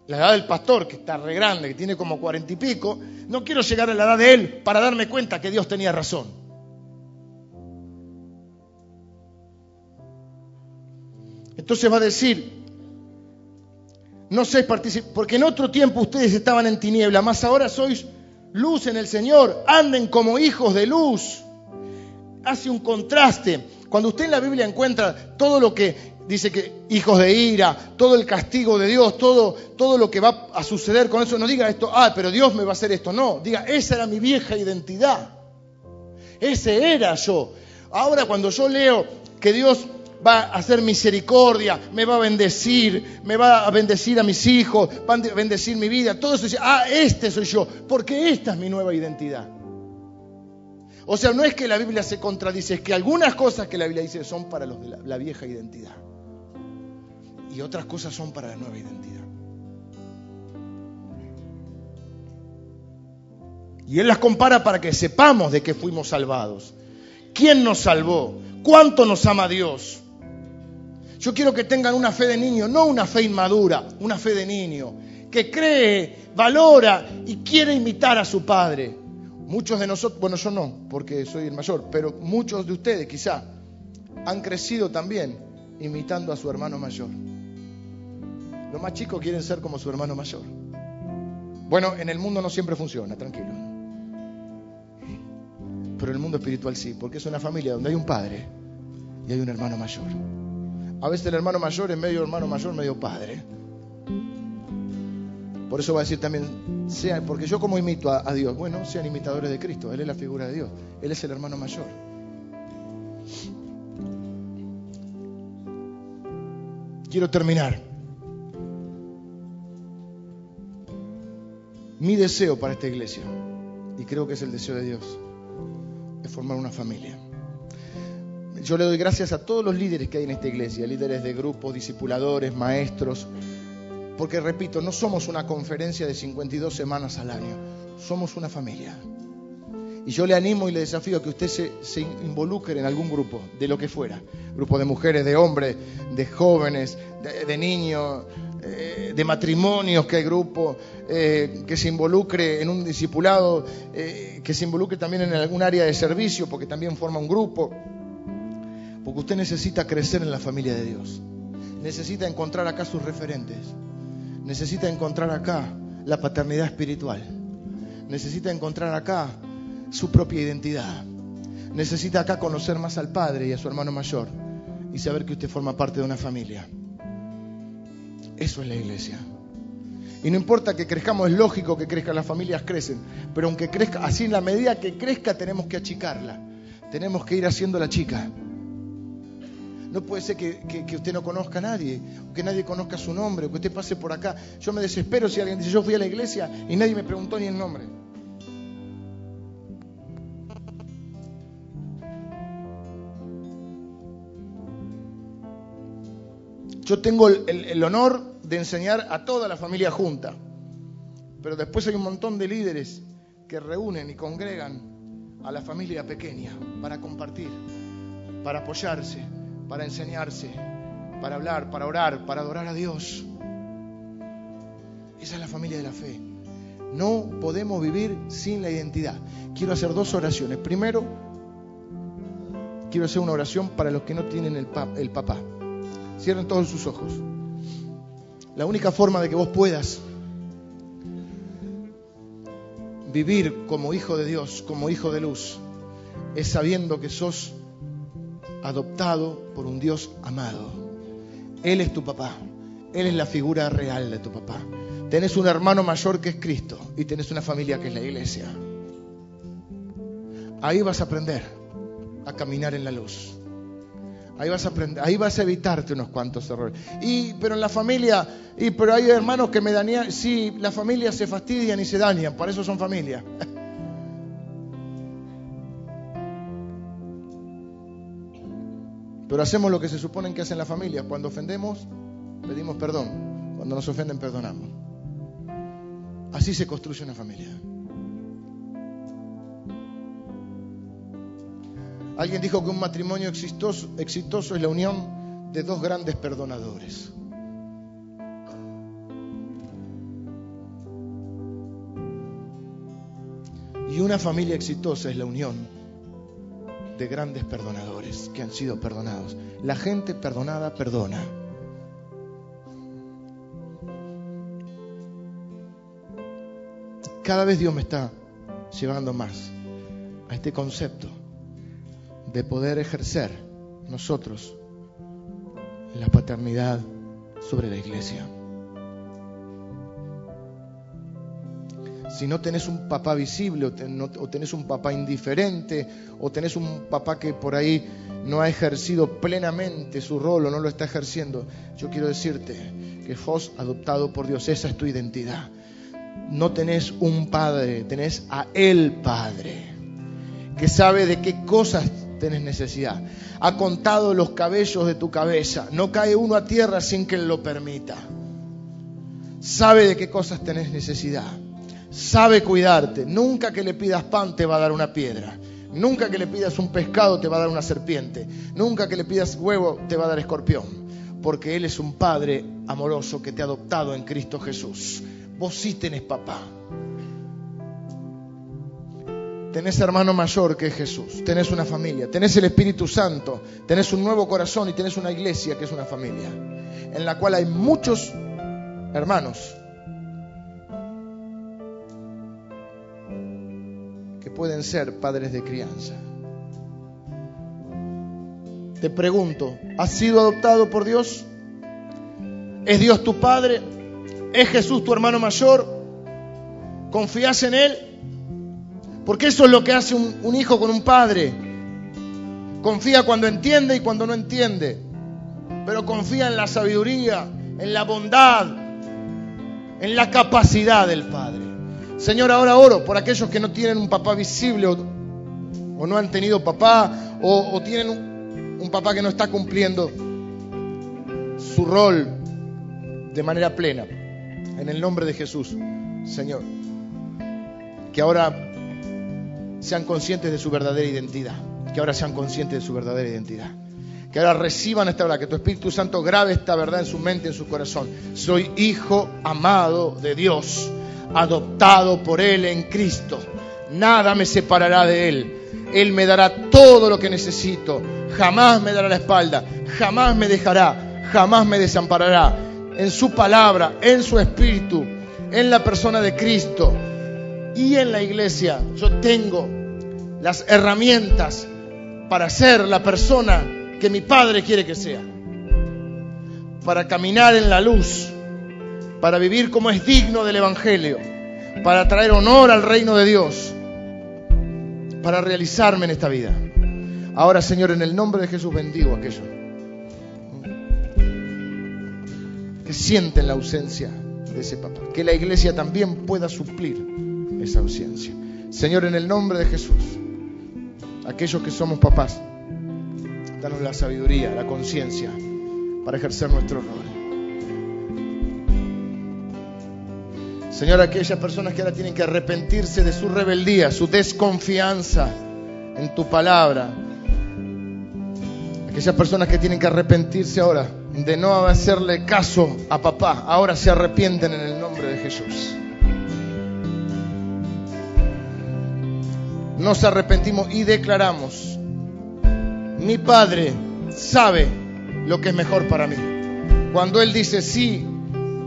la edad del pastor, que está re grande, que tiene como cuarenta y pico. No quiero llegar a la edad de él para darme cuenta que Dios tenía razón. Entonces va a decir, no sé porque en otro tiempo ustedes estaban en tiniebla, más ahora sois luz en el Señor, anden como hijos de luz. Hace un contraste. Cuando usted en la Biblia encuentra todo lo que dice que hijos de ira, todo el castigo de Dios, todo, todo lo que va a suceder con eso, no diga esto, ah, pero Dios me va a hacer esto, no, diga, esa era mi vieja identidad, ese era yo. Ahora cuando yo leo que Dios va a hacer misericordia, me va a bendecir, me va a bendecir a mis hijos, va a bendecir mi vida. Todo eso dice, ah, este soy yo, porque esta es mi nueva identidad. O sea, no es que la Biblia se contradice, es que algunas cosas que la Biblia dice son para de la, la vieja identidad. Y otras cosas son para la nueva identidad. Y Él las compara para que sepamos de qué fuimos salvados. ¿Quién nos salvó? ¿Cuánto nos ama Dios? Yo quiero que tengan una fe de niño, no una fe inmadura, una fe de niño, que cree, valora y quiere imitar a su padre. Muchos de nosotros, bueno, yo no, porque soy el mayor, pero muchos de ustedes quizá han crecido también imitando a su hermano mayor. Los más chicos quieren ser como su hermano mayor. Bueno, en el mundo no siempre funciona, tranquilo. Pero en el mundo espiritual sí, porque es una familia donde hay un padre y hay un hermano mayor. A veces el hermano mayor es medio hermano mayor, medio padre. Por eso va a decir también, porque yo como imito a, a, Dios, bueno, sean imitadores de Cristo, Él es la figura de Dios, Él es el hermano mayor. Quiero terminar. Mi deseo para esta iglesia, y creo que es el deseo de Dios, es formar una familia. Yo le doy gracias a todos los líderes que hay en esta iglesia, líderes de grupos, discipuladores, maestros, porque repito, no somos una conferencia de 52 semanas al año, somos una familia. Y yo le animo y le desafío a que usted se, involucre en algún grupo, de lo que fuera. Grupo de mujeres, de hombres, de jóvenes, de, de niños, eh, de matrimonios que hay grupo, eh, que se involucre en un discipulado, eh, que se involucre también en algún área de servicio, porque también forma un grupo. Porque usted necesita crecer en la familia de Dios. Necesita encontrar acá sus referentes. Necesita encontrar acá la paternidad espiritual. Necesita encontrar acá su propia identidad. Necesita acá conocer más al Padre y a su hermano mayor y saber que usted forma parte de una familia. Eso es la iglesia. Y no importa que crezcamos, es lógico que crezcan, las familias crecen, pero aunque crezca, así en la medida que crezca tenemos que achicarla, tenemos que ir haciendo la chica. No puede ser que, usted no conozca a nadie, que nadie conozca su nombre, o que usted pase por acá. Yo me desespero si alguien dice, yo fui a la iglesia y nadie me preguntó ni el nombre. Yo tengo el, honor de enseñar a toda la familia junta, pero después hay un montón de líderes que reúnen y congregan a la familia pequeña para compartir, para apoyarse, para enseñarse, para hablar, para orar, para adorar a Dios. Esa es la familia de la fe. No podemos vivir sin la identidad. Quiero hacer dos oraciones. Primero, quiero hacer una oración para los que no tienen el, pap el papá. Cierren todos sus ojos. La única forma de que vos puedas vivir como hijo de Dios, como hijo de luz, es sabiendo que sos adoptado por un Dios amado. Él es tu papá. Él es la figura real de tu papá. Tenés un hermano mayor que es Cristo y tenés una familia que es la iglesia. Ahí vas a aprender a caminar en la luz. Ahí vas a aprender, ahí vas a evitarte unos cuantos errores. Y pero en la familia, y pero hay hermanos que me dañan, sí, las familias se fastidian y se dañan, por eso son familias. Pero hacemos lo que se supone que hacen las familias. Cuando ofendemos, pedimos perdón. Cuando nos ofenden, perdonamos. Así se construye una familia. Alguien dijo que un matrimonio exitoso, exitoso es la unión de dos grandes perdonadores. Y una familia exitosa es la unión de grandes perdonadores que han sido perdonados. La gente perdonada perdona. Cada vez Dios me está llevando más a este concepto de poder ejercer nosotros la paternidad sobre la iglesia. Si no tenés un papá visible o, tenés un papá indiferente o tenés un papá que por ahí no ha ejercido plenamente su rol o no lo está ejerciendo, yo quiero decirte que sos adoptado por Dios, esa es tu identidad. No tenés un padre, tenés a el Padre que sabe de qué cosas tenés necesidad. Ha contado los cabellos de tu cabeza. No cae uno a tierra sin que Él lo permita. Sabe de qué cosas tenés necesidad. Sabe cuidarte. Nunca que le pidas pan te va a dar una piedra. Nunca que le pidas un pescado te va a dar una serpiente. Nunca que le pidas huevo te va a dar escorpión. Porque Él es un Padre amoroso que te ha adoptado en Cristo Jesús. Vos sí tenés papá tenés hermano mayor que es Jesús, tenés una familia, tenés el Espíritu Santo, tenés un nuevo corazón y tenés una iglesia que es una familia, en la cual hay muchos hermanos pueden ser padres de crianza. Te pregunto, ¿has sido adoptado por Dios? ¿Es Dios tu Padre? ¿Es Jesús tu hermano mayor? ¿Confías en Él? Porque eso es lo que hace un, hijo con un padre. Confía cuando entiende y cuando no entiende. Pero confía en la sabiduría, en la bondad, en la capacidad del Padre. Señor, ahora oro por aquellos que no tienen un papá visible o, no han tenido papá o, tienen un, un papá que no está cumpliendo su rol de manera plena. En el nombre de Jesús, Señor. Que ahora sean conscientes de su verdadera identidad. Que ahora sean conscientes de su verdadera identidad. Que ahora reciban esta verdad, que tu Espíritu Santo grabe esta verdad en su mente, en su corazón. Soy hijo amado de Dios, adoptado por Él en Cristo. Nada me separará de Él. Él me dará todo lo que necesito. Jamás me dará la espalda. Jamás me dejará. Jamás me desamparará. En su palabra, en su espíritu, en la persona de Cristo y en la iglesia yo tengo las herramientas para ser la persona que mi Padre quiere que sea. Para caminar en la luz, para vivir como es digno del Evangelio, para traer honor al reino de Dios, para realizarme en esta vida. Ahora, Señor, en el nombre de Jesús bendigo a aquellos que sienten la ausencia de ese papá. Que la iglesia también pueda suplir esa ausencia. Señor, en el nombre de Jesús, aquellos que somos papás, danos la sabiduría, la conciencia para ejercer nuestro rol. Señor, aquellas personas que ahora tienen que arrepentirse de su rebeldía, su desconfianza en tu palabra. Aquellas personas que tienen que arrepentirse ahora de no hacerle caso a papá, ahora se arrepienten en el nombre de Jesús. nos arrepentimos y declaramos, mi Padre sabe lo que es mejor para mí. Cuando Él dice sí,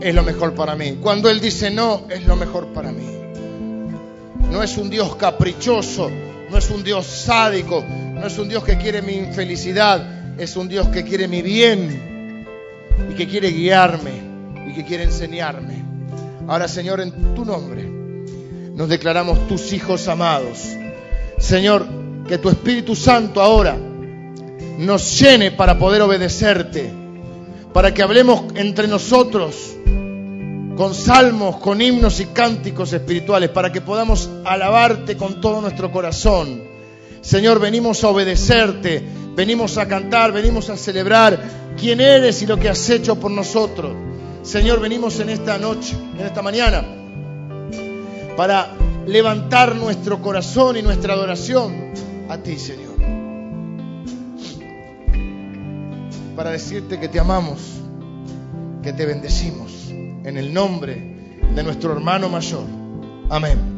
es lo mejor para mí. Cuando Él dice no, es lo mejor para mí. No es un Dios caprichoso, no es un Dios sádico, no es un Dios que quiere mi infelicidad, es un Dios que quiere mi bien y que quiere guiarme y que quiere enseñarme. Ahora, Señor, en tu nombre nos declaramos tus hijos amados Señor, que tu Espíritu Santo ahora nos llene para poder obedecerte, para que hablemos entre nosotros con salmos, con himnos y cánticos espirituales, para que podamos alabarte con todo nuestro corazón. Señor, venimos a obedecerte, venimos a cantar, venimos a celebrar quién eres y lo que has hecho por nosotros. Señor, venimos en esta noche, en esta mañana, para levantar nuestro corazón y nuestra adoración a ti, Señor. Para decirte que te amamos, que te bendecimos, en el nombre de nuestro hermano mayor. Amén.